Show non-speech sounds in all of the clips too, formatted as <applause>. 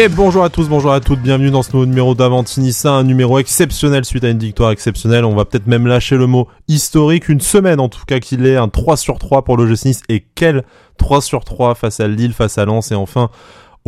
Et bonjour à tous, bonjour à toutes, bienvenue dans ce nouveau numéro d'Avantinissa, un numéro exceptionnel suite à une victoire exceptionnelle. On va peut-être même lâcher le mot historique, une semaine en tout cas qu'il est, un 3 sur 3 pour le Nice. Et quel 3 sur 3 face à Lille, face à Lens et enfin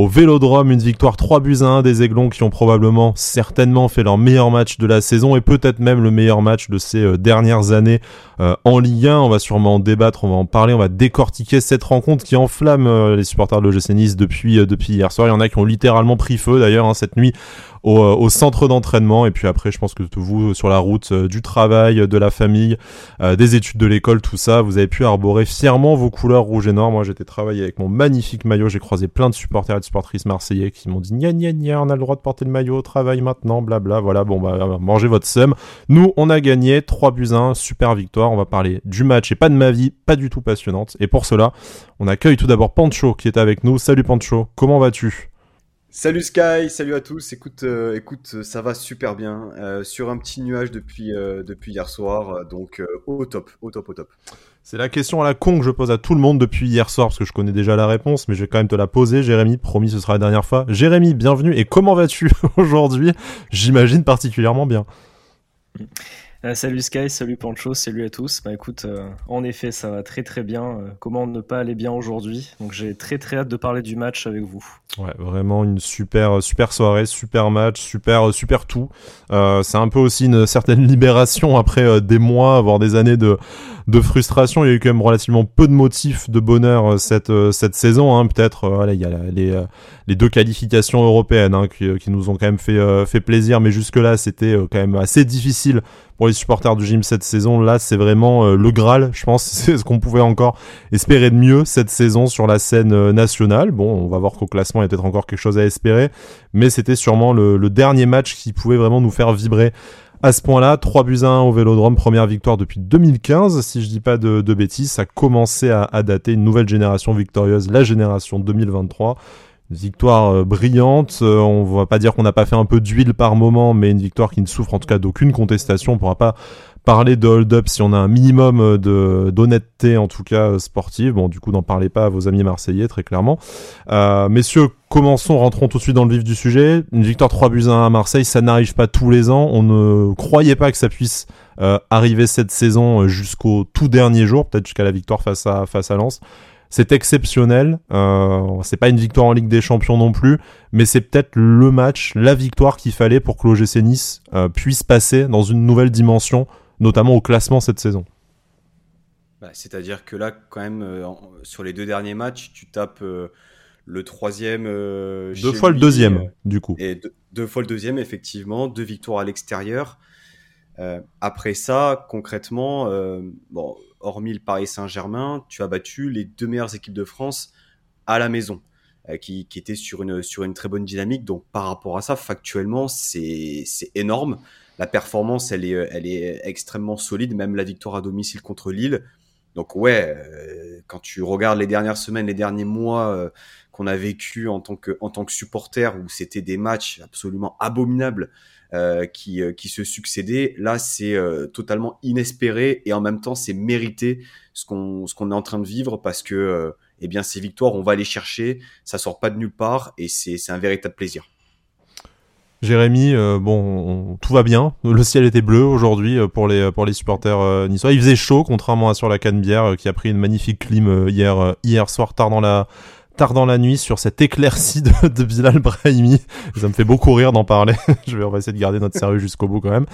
au Vélodrome, une victoire 3 buts à 1 des Aiglons qui ont probablement, certainement fait leur meilleur match de la saison et peut-être même le meilleur match de ces euh, dernières années euh, en Ligue 1. On va sûrement en débattre, on va en parler, on va décortiquer cette rencontre qui enflamme euh, les supporters de l'OGC depuis hier soir. Il y en a qui ont littéralement pris feu d'ailleurs hein, cette nuit au, euh, au centre d'entraînement. Et puis après, je pense que vous, sur la route euh, du travail, de la famille, euh, des études de l'école, tout ça, vous avez pu arborer fièrement vos couleurs rouge et noir. Moi, j'étais travaillé avec mon magnifique maillot. J'ai croisé plein de supporters et de supportrices marseillais qui m'ont dit gna gna gna, on a le droit de porter le maillot au travail maintenant, blabla. Voilà, bon, bah, mangez votre somme. Nous, on a gagné 3 buts 1, super victoire. On va parler du match et pas de ma vie, pas du tout passionnante. Et pour cela, on accueille tout d'abord Pancho qui est avec nous. Salut Pancho, comment vas-tu? Salut Sky, salut à tous. Écoute, euh, écoute, ça va super bien. Euh, sur un petit nuage depuis, euh, depuis hier soir, donc au top, au top, au top. C'est la question à la con que je pose à tout le monde depuis hier soir, parce que je connais déjà la réponse, mais je vais quand même te la poser, Jérémy. Promis, ce sera la dernière fois. Jérémy, bienvenue. Et comment vas-tu <laughs> aujourd'hui? J'imagine particulièrement bien. Euh, salut Sky, salut Pancho, salut à tous. Bah écoute, euh, en effet, ça va très très bien. Euh, comment ne pas aller bien aujourd'hui? Donc j'ai très très hâte de parler du match avec vous. Ouais, vraiment une super super soirée, super match, super super tout. c'est un peu aussi une certaine <laughs> libération après des mois, voire des années de de frustration. Il y a eu quand même relativement peu de motifs de bonheur cette cette saison. Hein. Peut-être, voilà, il y a les les deux qualifications européennes hein, qui, qui, nous ont quand même fait fait plaisir, mais jusque là c'était quand même assez difficile pour les supporters du gym cette saison. Là, c'est vraiment euh, le Graal, je pense. <laughs> C'est ce qu'on pouvait encore espérer de mieux cette saison sur la scène euh, nationale. Bon, on va voir qu'au classement, il y a peut-être encore quelque chose à espérer. Mais c'était sûrement le, dernier match qui pouvait vraiment nous faire vibrer à ce point-là, 3 buts à 1 au Vélodrome, première victoire depuis 2015, si je dis pas de, bêtises, ça a commencé à, à, dater une nouvelle génération victorieuse, la génération 2023 victoire euh, brillante. Euh, on va pas dire qu'on n'a pas fait un peu d'huile par moment, mais une victoire qui ne souffre en tout cas d'aucune contestation. On pourra pas parler de hold-up si on a un minimum euh, de d'honnêteté en tout cas sportive. Bon, du coup, n'en parlez pas à vos amis marseillais très clairement. Euh, messieurs, commençons, rentrons tout de suite dans le vif du sujet. Une victoire 3 buts 1 à Marseille, ça n'arrive pas tous les ans. On ne croyait pas que ça puisse arriver cette saison jusqu'au tout dernier jour, peut-être jusqu'à la victoire face à face à Lens. C'est exceptionnel. Euh, c'est pas une victoire en Ligue des Champions non plus, mais c'est peut-être le match, la victoire qu'il fallait pour que l'OGC Nice euh, puisse passer dans une nouvelle dimension, notamment au classement cette saison. Bah, c'est-à-dire que là, quand même, euh, sur les deux derniers matchs, tu tapes le troisième. deux fois le deuxième, du coup. Et deux, fois le deuxième, effectivement. Deux victoires à l'extérieur. après ça, concrètement, bon, hormis le Paris Saint-Germain, tu as battu les deux meilleures équipes de France à la maison, euh, qui, étaient sur une, sur une très bonne dynamique. Donc par rapport à ça, factuellement, c'est énorme. La performance, elle est, elle est extrêmement solide, même la victoire à domicile contre Lille. Donc ouais, euh, quand tu regardes les dernières semaines, les derniers mois euh, qu'on a vécu en tant que en tant que supporter, où c'était des matchs absolument abominables euh, qui, euh, qui se succédaient. Là, c'est euh, totalement inespéré et en même temps, c'est mérité ce qu'on ce qu'on est en train de vivre parce que eh bien ces victoires, on va les chercher, ça sort pas de nulle part et c'est c'est un véritable plaisir. Jérémy, bon, tout va bien. Le ciel était bleu aujourd'hui pour les pour les supporters niçois. Il faisait chaud, contrairement à sur la Canebière qui a pris une magnifique clim hier hier soir tard dans la tard dans la nuit sur cette éclaircie de, Bilal Brahimi. Ça me fait beaucoup rire d'en parler. <laughs> Je vais essayer de garder notre sérieux jusqu'au bout quand même.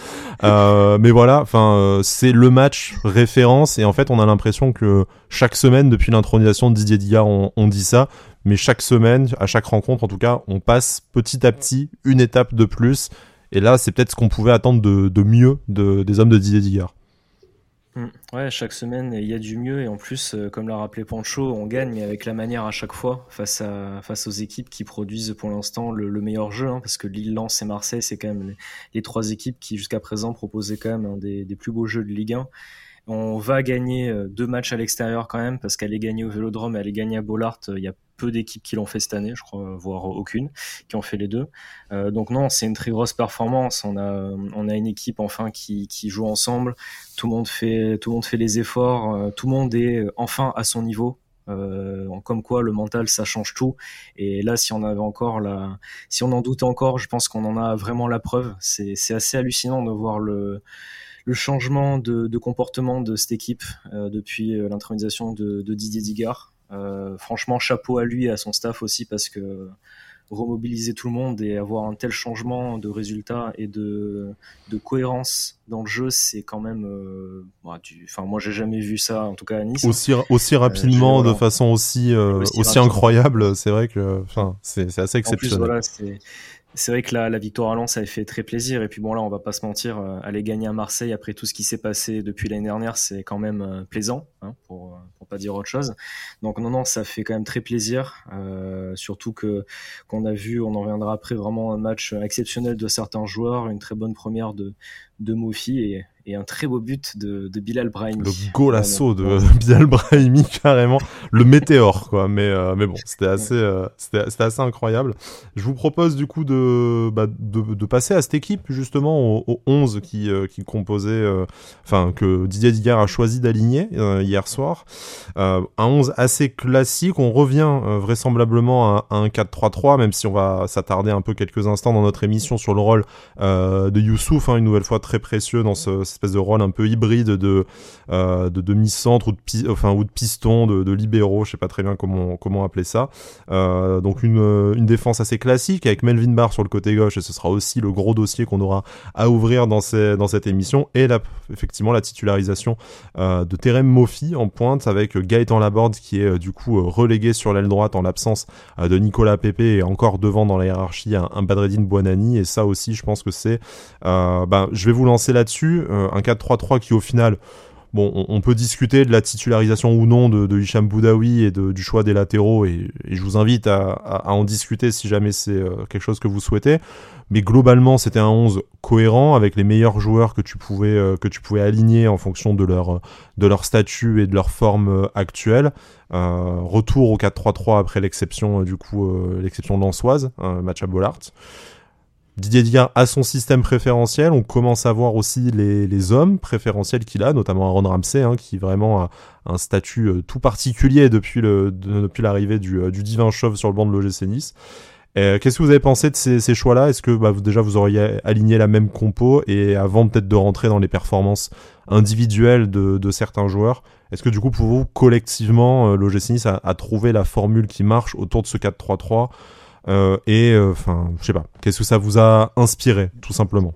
Euh, mais voilà, enfin euh, c'est le match référence et en fait on a l'impression que chaque semaine depuis l'intronisation de Didier Digard on, dit ça, mais chaque semaine, à chaque rencontre en tout cas, on passe petit à petit une étape de plus. Et là, c'est peut-être ce qu'on pouvait attendre de, mieux de, des hommes de Didier Digard. Mm. Ouais, chaque semaine, il y a du mieux. Et en plus, euh, comme l'a rappelé Pancho, on gagne, mais avec la manière à chaque fois, face, à, face aux équipes qui produisent pour l'instant le, meilleur jeu. Hein, parce que Lille, Lens et Marseille, c'est quand même les, trois équipes qui, jusqu'à présent, proposaient quand même un des, plus beaux jeux de Ligue 1. On va gagner euh, deux matchs à l'extérieur quand même, parce qu'elle est gagnée au Vélodrome et elle est gagnée à Bollard. A peu d'équipes qui l'ont fait cette année, je crois, voire aucune, qui ont fait les deux. Euh, donc non, c'est une très grosse performance. On a, on a une équipe enfin qui, joue ensemble. Tout le monde fait, tout le monde fait les efforts. Euh, tout le monde est enfin à son niveau. comme quoi le mental ça change tout. Et là, si on avait encore si on en doutait encore, je pense qu'on en a vraiment la preuve. C'est assez hallucinant de voir le le changement de, comportement de cette équipe depuis l'intronisation de, de, Didier Digard. Franchement, chapeau à lui et à son staff aussi parce que remobiliser tout le monde et avoir un tel changement de résultats et de, de cohérence dans le jeu, c'est quand même. Euh, bah, enfin, moi, j'ai jamais vu ça, en tout cas à Nice. Aussi, aussi euh, rapidement, de façon aussi, euh, aussi, incroyable, c'est vrai que c'est assez exceptionnel. En plus, voilà, c'est vrai que la, victoire à Lens avait fait très plaisir. Et puis bon, là, on va pas se mentir, euh, aller gagner à Marseille après tout ce qui s'est passé depuis l'année dernière, c'est quand même euh, plaisant, hein, pour, euh, pour pas dire autre chose. Donc non, non, ça fait quand même très plaisir. Surtout qu'on a vu, on en reviendra après, vraiment un match exceptionnel de certains joueurs, une très bonne première de, de Mofi et, et un très beau but de, de Bilal Brahimi. Le golasso de <laughs> Bilal Brahimi, carrément. Le météore, quoi. Mais, euh, mais bon, c'était assez, euh, c'était assez incroyable. Je vous propose, du coup, de, bah, de, de, passer à cette équipe, justement, aux, 11 qui, euh, qui composait, enfin, que Didier Digard a choisi d'aligner hier soir. un 11 assez classique. On revient vraisemblablement à, un 4-3-3, même si on va s'attarder un peu quelques instants dans notre émission sur le rôle de Youssouf, hein, une nouvelle fois très précieux dans ce espèce de rôle un peu hybride de, euh, de demi-centre ou de, enfin, ou de piston, de, de libéraux, je sais pas très bien comment, comment appeler ça. Euh, donc une, une défense assez classique avec Melvin Barr sur le côté gauche et ce sera aussi le gros dossier qu'on aura à ouvrir dans, ces, dans cette émission. Et la, effectivement la titularisation euh, de Terem Moffi en pointe avec Gaëtan Laborde qui est du coup relégué sur l'aile droite en l'absence de Nicolas Pepe et encore devant dans la hiérarchie un, un Badreddin Buonani et ça aussi je pense que c'est ben, je vais vous lancer là-dessus. Euh, un 4-3-3 qui au final bon, on, peut discuter de la titularisation ou non de, de Hicham Boudaoui et du choix des latéraux, et, je vous invite à, en discuter si jamais c'est euh, quelque chose que vous souhaitez. Mais globalement, c'était un 11 cohérent avec les meilleurs joueurs que tu pouvais euh, que tu pouvais aligner en fonction de leur de leur statut et de leur forme actuelle. retour au 4-3-3 après l'exception du coup l'exception Lançoise, un match à Bollard. Didier Digard a son système préférentiel. On commence à voir aussi les, les hommes préférentiels qu'il a, notamment Aaron Ramsey, hein, qui vraiment a un statut euh, tout particulier depuis le depuis l'arrivée du, euh, du divin chauve sur le banc de l'OGC Nice. Euh, qu'est-ce que vous avez pensé de ces, ces choix-là? Est-ce que bah, déjà vous auriez aligné la même compo? Et avant peut-être de rentrer dans les performances individuelles de, de certains joueurs, est-ce que du coup pour vous collectivement l'OGC Nice a, a trouvé la formule qui marche autour de ce 4-3-3 euh, et euh, enfin, je sais pas, qu'est-ce que ça vous a inspiré, tout simplement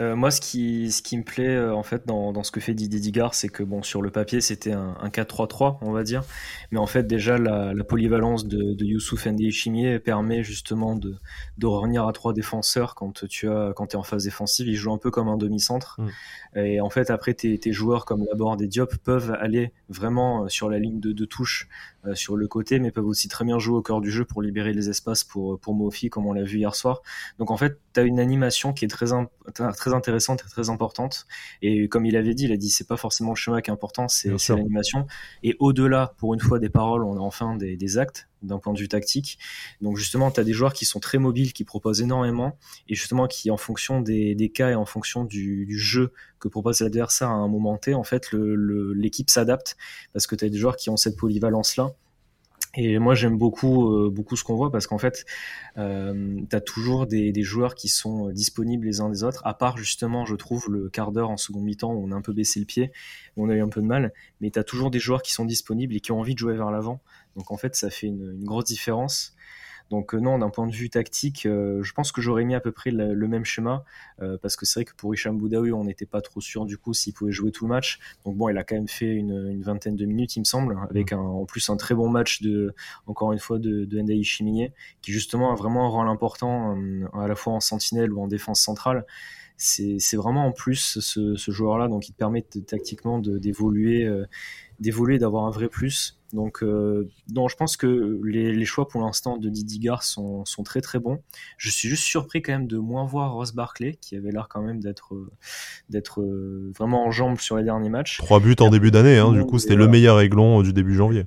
euh, moi, ce qui, ce qui me plaît euh, en fait dans, dans ce que fait Didier Digard, c'est que bon, sur le papier, c'était un, un 4-3-3, on va dire, mais en fait, déjà la, la polyvalence de, de Youssouf Ndi Chimier permet justement de, de revenir à trois défenseurs quand tu as, quand es en phase défensive. Il joue un peu comme un demi-centre, mm. et en fait, après, tes, tes joueurs comme Laborde et Diop peuvent aller vraiment euh, sur la ligne de, de touche sur le côté, mais peuvent aussi très bien jouer au cœur du jeu pour libérer les espaces pour pour Mofi, comme on l'a vu hier soir. Donc en fait, tu as une animation qui est très très intéressante et très importante. Et comme il avait dit, il a dit c'est pas forcément le schéma qui est important, c'est l'animation. Et au-delà, pour une fois des paroles, on a enfin des, des actes d'un point de vue tactique. Donc justement, tu as des joueurs qui sont très mobiles, qui proposent énormément, et justement qui, en fonction des, des cas et en fonction du, jeu que propose l'adversaire à un moment T, en fait, l'équipe s'adapte, parce que tu as des joueurs qui ont cette polyvalence-là, et moi, j'aime beaucoup, euh, beaucoup ce qu'on voit parce qu'en fait, euh, tu as toujours des, des, joueurs qui sont disponibles les uns des autres, à part justement, je trouve, le quart d'heure en seconde mi-temps où on a un peu baissé le pied, où on a eu un peu de mal, mais tu as toujours des joueurs qui sont disponibles et qui ont envie de jouer vers l'avant. Donc en fait, ça fait une, une grosse différence. Donc euh, non, d'un point de vue tactique, euh, je pense que j'aurais mis à peu près le, même schéma, euh, parce que c'est vrai que pour Hicham Boudaoui, on n'était pas trop sûr du coup s'il pouvait jouer tout le match. Donc bon, il a quand même fait une, vingtaine de minutes, il me semble, avec un, en plus un très bon match de, encore une fois, de, de qui justement a vraiment un rôle important à la fois en sentinelle ou en défense centrale c'est vraiment en plus ce, ce joueur-là, donc il te permet tactiquement d'évoluer, d'évoluer, d'avoir un vrai plus. Donc, euh, je pense que les, les choix pour l'instant de Didi Gar sont, sont, très très bons. Je suis juste surpris quand même de moins voir Ross Barkley, qui avait l'air quand même d'être d'être euh, vraiment en jambes sur les derniers matchs. Trois buts en début d'année, hein, du coup c'était le meilleur aiglon du début janvier.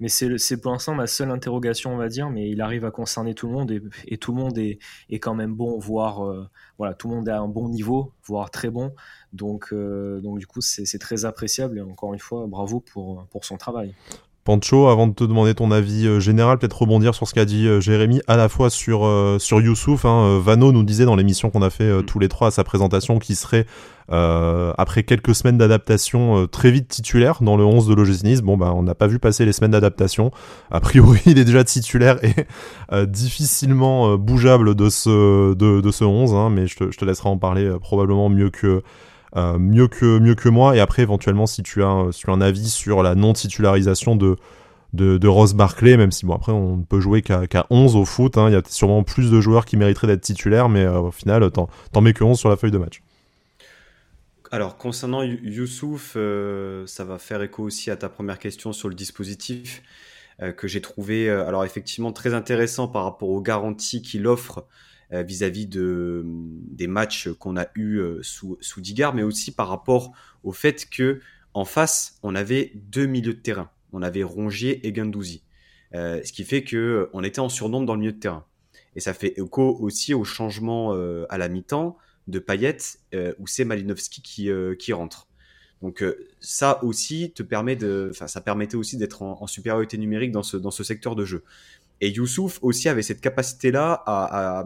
Mais c'est pour l'instant ma seule interrogation, on va dire. Mais il arrive à concerner tout le monde et, tout le monde est, quand même bon, voire euh, voilà, tout le monde est à un bon niveau, voire très bon. Donc, euh, donc du coup, c'est très appréciable et encore une fois, bravo pour, pour son travail Pancho, avant de te demander ton avis général, peut-être rebondir sur ce qu'a dit Jérémy, à la fois sur, sur Youssouf. Hein, Vano nous disait dans l'émission qu'on a fait mm. tous les trois à sa présentation qu'il serait euh, après quelques semaines d'adaptation, euh, très vite titulaire dans le 11 de l'OGC Bon, bah, on n'a pas vu passer les semaines d'adaptation. A priori, <laughs> il est déjà titulaire et euh, difficilement bougeable de ce, de, de ce 11, hein, mais je te, je te, laisserai en parler probablement mieux que, mieux, que, mieux que moi. Et après, éventuellement, si tu as, si tu as un avis sur la non-titularisation de, de, de, Ross Barclay, même si bon après on ne peut jouer qu'à 11 au foot, hein. il y a sûrement plus de joueurs qui mériteraient d'être titulaires, mais au final t'en mets que 11 sur la feuille de match. Alors, concernant Youssouf, euh, ça va faire écho aussi à ta première question sur le dispositif euh, que j'ai trouvé, euh, alors effectivement très intéressant par rapport aux garanties qu'il offre vis-à-vis de, des matchs qu'on a eus sous, sous Digard, mais aussi par rapport au fait que en face, on avait deux milieux de terrain. On avait Rongier et Gendouzi. ce qui fait que on était en surnombre dans le milieu de terrain. Et ça fait écho aussi au changement à la mi-temps de Payet euh, où c'est Malinowski qui, euh, rentre. Donc euh, ça aussi te permet de, ça permettait aussi d'être en, supériorité numérique dans ce dans ce secteur de jeu. Et Youssouf aussi avait cette capacité-là à,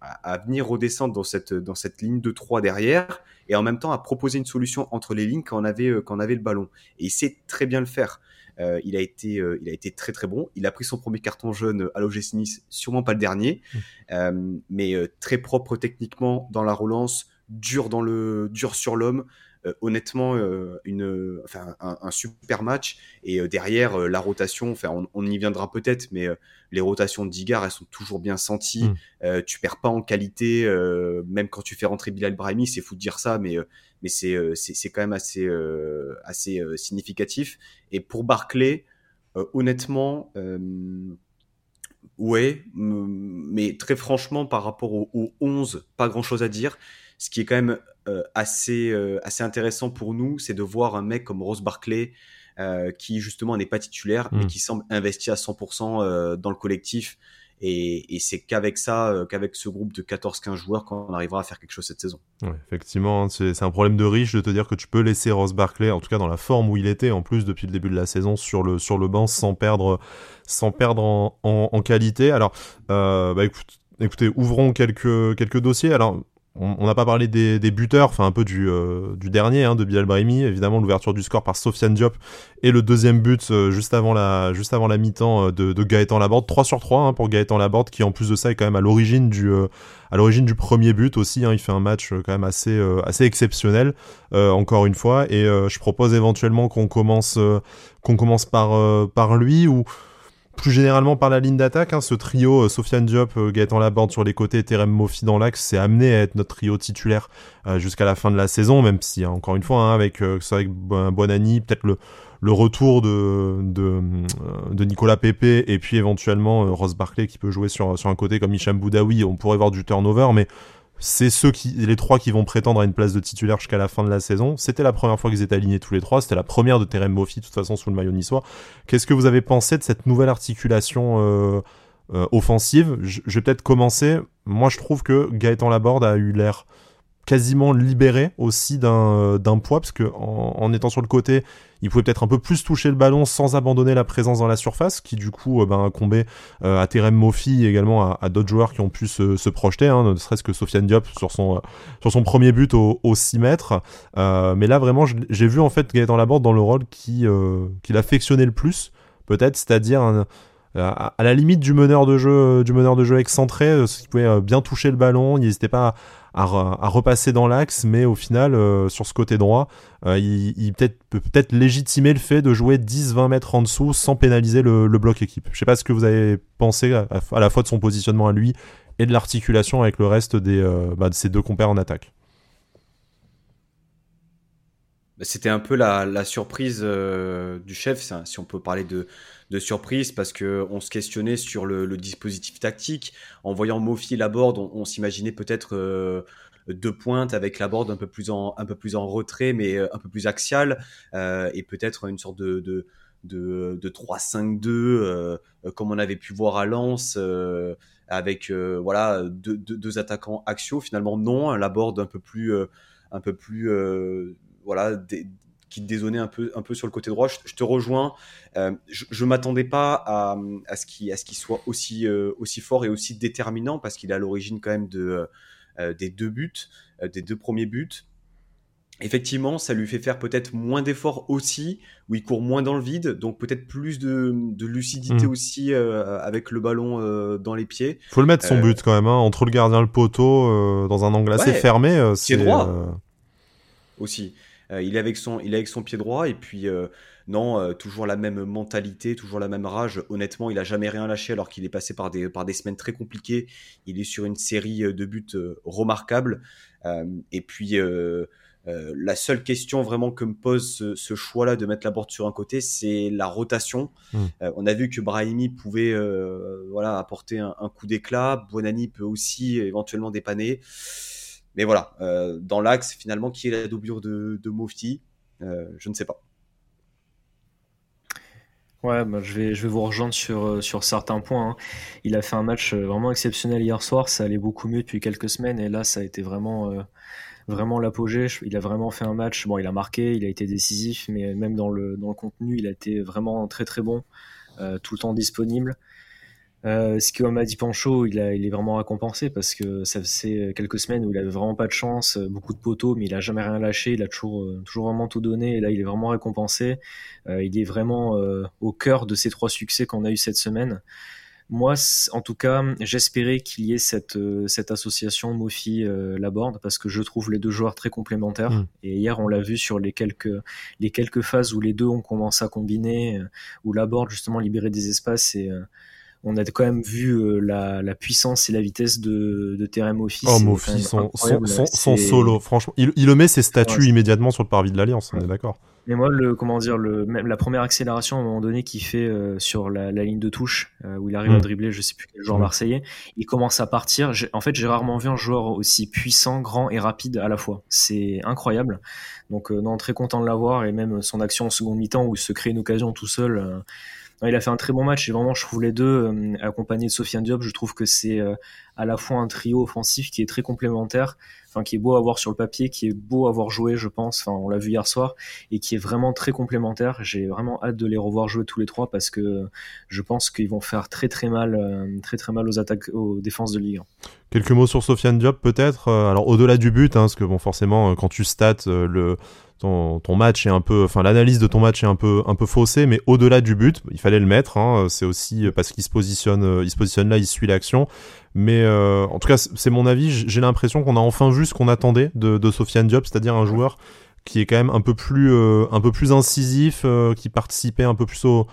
à, venir redescendre dans cette, dans cette ligne de 3 derrière et en même temps à proposer une solution entre les lignes quand on avait, quand on avait le ballon. Et il sait très bien le faire. Euh, il, a été, euh, il a été très très bon. Il a pris son premier carton jaune à l'OGC Nice, sûrement pas le dernier, mmh. euh, mais très propre techniquement dans la relance, dur, dans le, dur sur l'homme. Honnêtement une, enfin, un, super match. Et derrière, la rotation, enfin, on, y viendra peut-être, mais les rotations de Digard, elles sont toujours bien senties. Mmh. tu perds pas en qualité, même quand tu fais rentrer Bilal Brahimi, c'est fou de dire ça, mais mais c'est euh, c'est quand même assez euh, assez euh, significatif. Et pour Barclay, honnêtement, ouais, mais très franchement, par rapport au, 11, pas grand chose à dire. Ce qui est quand même assez, assez intéressant pour nous, c'est de voir un mec comme Rose Barclay, qui justement n'est pas titulaire, mais mmh. qui semble investi à 100% dans le collectif. Et, c'est qu'avec ça, euh, qu'avec ce groupe de 14-15 joueurs qu'on arrivera à faire quelque chose cette saison. effectivement, hein, c'est un problème de riche de te dire que tu peux laisser Ross Barclay, en tout cas dans la forme où il était, en plus depuis le début de la saison, sur le, sur le banc sans perdre, sans perdre en, en, qualité. Alors, euh, bah écoute, écoutez, ouvrons quelques, quelques dossiers. Alors, on n'a pas parlé des, buteurs, enfin un peu du, euh, du dernier, hein, de Bilal Brahimi, évidemment l'ouverture du score par Sofiane Diop et le deuxième but euh, juste avant la, juste avant la mi-temps euh, de, de, Gaëtan Laborde, 3 sur 3 hein, pour Gaëtan Laborde qui en plus de ça est quand même à l'origine du, à l'origine du premier but aussi, hein, il fait un match quand même assez, assez exceptionnel encore une fois. Et je propose éventuellement qu'on commence, qu'on commence par, par lui ou plus généralement par la ligne d'attaque, hein, ce trio, euh, Sofiane Diop, euh, Gaëtan Laborde sur les côtés, Terem Mofi dans l'axe, c'est amené à être notre trio titulaire euh, jusqu'à la fin de la saison, même si, hein, encore une fois, hein, avec, euh, avec Bonani, peut-être le, retour de, de, de, Nicolas Pepe et puis éventuellement Ross Barclay qui peut jouer sur, sur un côté comme Hicham Boudaoui, on pourrait voir du turnover, mais c'est ceux qui, les trois qui vont prétendre à une place de titulaire jusqu'à la fin de la saison. C'était la première fois qu'ils étaient alignés tous les trois. C'était la première de Terem Mofi, de toute façon, sous le maillot niçois. Qu'est-ce que vous avez pensé de cette nouvelle articulation euh, euh, offensive? Je, je, vais peut-être commencer. Moi, je trouve que Gaëtan Laborde a eu l'air quasiment libéré aussi d'un d'un poids parce que en, étant sur le côté il pouvait peut-être un peu plus toucher le ballon sans abandonner la présence dans la surface qui du coup euh, ben, incombait euh, à Terem Mofi également à, d'autres joueurs qui ont pu se, se projeter hein, ne serait-ce que Sofiane Diop sur son euh, sur son premier but au, au 6 mètres. Mais là vraiment j'ai vu en fait Gaëtan Laborde dans le rôle qui qu'il affectionnait le plus peut-être c'est-à-dire à la limite du meneur de jeu du meneur de jeu excentré ce qui pouvait bien toucher le ballon il n'hésitait pas à, repasser dans l'axe, mais au final, euh, sur ce côté droit, euh, il, peut peut-être légitimer le fait de jouer 10-20 mètres en dessous sans pénaliser le, bloc équipe. Je sais pas ce que vous avez pensé à, la fois de son positionnement à lui et de l'articulation avec le reste euh, bah, de ses deux compères en attaque. Bah, c'était un peu la, surprise du chef, si on peut parler de, surprise parce que on se questionnait sur le, dispositif tactique. En voyant Mofi la board, on, s'imaginait peut-être euh, deux pointes avec la board un peu plus en un peu plus en retrait, mais euh, un peu plus axial euh, et peut-être une sorte de, de de, 3-5-2 comme on avait pu voir à Lens avec voilà deux, deux, attaquants axiaux finalement non la board un peu plus un peu plus voilà qui te dézonnait un peu, un peu sur le côté droit. Je, te rejoins. je ne m'attendais pas à, à ce qu'il soit aussi, aussi fort et aussi déterminant parce qu'il est à l'origine quand même de, des deux buts, des deux premiers buts. Effectivement, ça lui fait faire peut-être moins d'efforts aussi, où il court moins dans le vide, donc peut-être plus de, lucidité mm. aussi euh, avec le ballon euh, dans les pieds. Faut le mettre son euh, but quand même, hein, entre le gardien et le poteau, dans un angle assez fermé. c'est droit aussi. Il est avec son, il est avec son pied droit et puis non, toujours la même mentalité, toujours la même rage. Honnêtement, il a jamais rien lâché alors qu'il est passé par des par des semaines très compliquées. Il est sur une série de buts remarquables et puis euh, la seule question vraiment que me pose ce, choix-là de mettre la board sur un côté, c'est la rotation. Hmm. Euh, on a vu que Brahimi pouvait euh, voilà, apporter un, coup d'éclat. Bonani peut aussi éventuellement dépanner. Mais voilà, dans l'axe, finalement, qui est la doublure de, Mofti Je ne sais pas. Ouais, bah, je, vais, vous rejoindre sur, sur certains points. Hein. Il a fait un match vraiment exceptionnel hier soir. Ça allait beaucoup mieux depuis quelques semaines. Et là, ça a été vraiment l'apogée. Il a vraiment fait un match. Bon, il a marqué, il a été décisif, mais même dans le, dans le contenu, il a été vraiment très très bon, euh, tout le temps disponible. Euh, ce que m'a dit Pancho, il, a, il est vraiment récompensé parce que ça faisait quelques semaines où il avait vraiment pas de chance, beaucoup de poteaux, mais il a jamais rien lâché, il a toujours, euh, toujours vraiment tout donné et là il est vraiment récompensé. Euh, il est vraiment euh, au cœur de ces trois succès qu'on a eu cette semaine. Moi, en tout cas, j'espérais qu'il y ait cette, euh, cette association Mofi-Laborde euh, parce que je trouve les deux joueurs très complémentaires. Mm. Et hier, on l'a vu sur les quelques, les quelques phases où les deux ont commencé à combiner, euh, où Laborde justement libérait des espaces et on a quand même vu la, la, puissance et la vitesse de, de Terem. Oh, Mofi, son, son, solo, franchement. Il, il le met ses statuts immédiatement sur le parvis de l'Alliance, on est d'accord. Mais moi, le, comment dire, le, même la première accélération à un moment donné qu'il fait euh, sur la, la, ligne de touche, euh, où il arrive à mm. dribbler, je sais plus quel joueur mm. marseillais, il commence à partir. En fait, j'ai rarement vu un joueur aussi puissant, grand et rapide à la fois. C'est incroyable. Donc, euh, non, très content de l'avoir et même son action en seconde mi-temps où il se crée une occasion tout seul. Il a fait un très bon match et vraiment, je trouve les deux, accompagnés de Sofiane Diop, je trouve que c'est à la fois un trio offensif qui est très complémentaire qui est beau à voir sur le papier, qui est beau à voir jouer, je pense. Enfin, on l'a vu hier soir et qui est vraiment très complémentaire. J'ai vraiment hâte de les revoir jouer tous les trois parce que je pense qu'ils vont faire très très mal, euh, très très mal aux attaques, aux défenses de Ligue. Quelques mots sur Sofiane Diop peut-être. Euh, alors au-delà du but, hein, parce que bon forcément euh, quand tu stats le ton, match est un peu, enfin l'analyse de ton match est un peu un peu faussée, mais au-delà du but, il fallait le mettre. Hein, c'est aussi parce qu'il se positionne, il se là, il suit l'action. Mais euh, en tout cas, c'est mon avis. J'ai l'impression qu'on a enfin vu ce qu'on attendait de, Sofiane Diop, c'est-à-dire un joueur qui est quand même un peu plus, euh, incisif, euh, qui participait un peu plus au,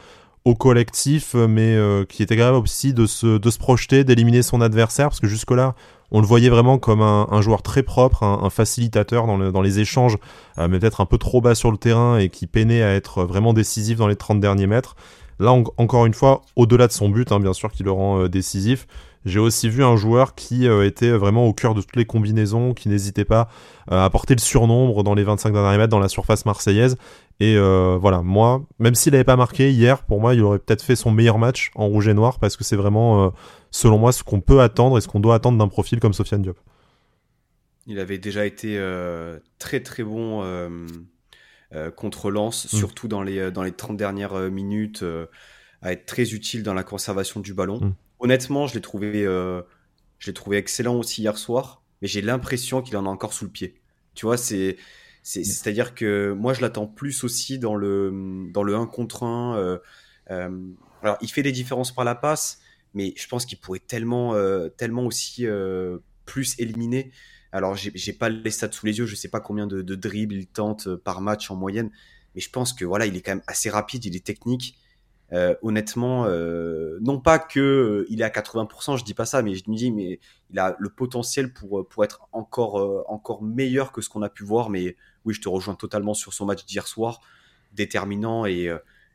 au collectif, mais qui était capable aussi de se, de se projeter, d'éliminer son adversaire, parce que jusque-là, on le voyait vraiment comme un, un joueur très propre, un, facilitateur dans, dans, les échanges, mais peut-être un peu trop bas sur le terrain et qui peinait à être vraiment décisif dans les 30 derniers mètres. Là, encore une fois, au-delà de son but, hein, bien sûr, qui le rend décisif, j'ai aussi vu un joueur qui euh, était vraiment au cœur de toutes les combinaisons, qui n'hésitait pas euh, à porter le surnombre dans les 25 derniers mètres dans la surface marseillaise. Et euh, voilà, moi, même s'il n'avait pas marqué hier, pour moi, il aurait peut-être fait son meilleur match en rouge et noir parce que c'est vraiment, selon moi, ce qu'on peut attendre et ce qu'on doit attendre d'un profil comme Sofiane Diop. Il avait déjà été très très bon contre Lens, mm. surtout dans les, dans les 30 dernières minutes, à être très utile dans la conservation du ballon. Mm honnêtement, je l'ai trouvé, euh, je trouvé excellent aussi hier soir, mais j'ai l'impression qu'il en a encore sous le pied. Tu vois, c'est, c'est, à dire que moi, je l'attends plus aussi dans le, dans le 1 contre 1. Euh, euh, alors, il fait des différences par la passe, mais je pense qu'il pourrait tellement, tellement aussi plus éliminer. Alors, j'ai pas les stats sous les yeux, je sais pas combien de, de dribbles il tente par match en moyenne, mais je pense que voilà, il est quand même assez rapide, il est technique. Euh, honnêtement, euh, non pas que euh, il est à 80%, je dis pas ça, mais je me dis, mais il a le potentiel pour pour être encore encore meilleur que ce qu'on a pu voir. Mais oui, je te rejoins totalement sur son match d'hier soir, déterminant et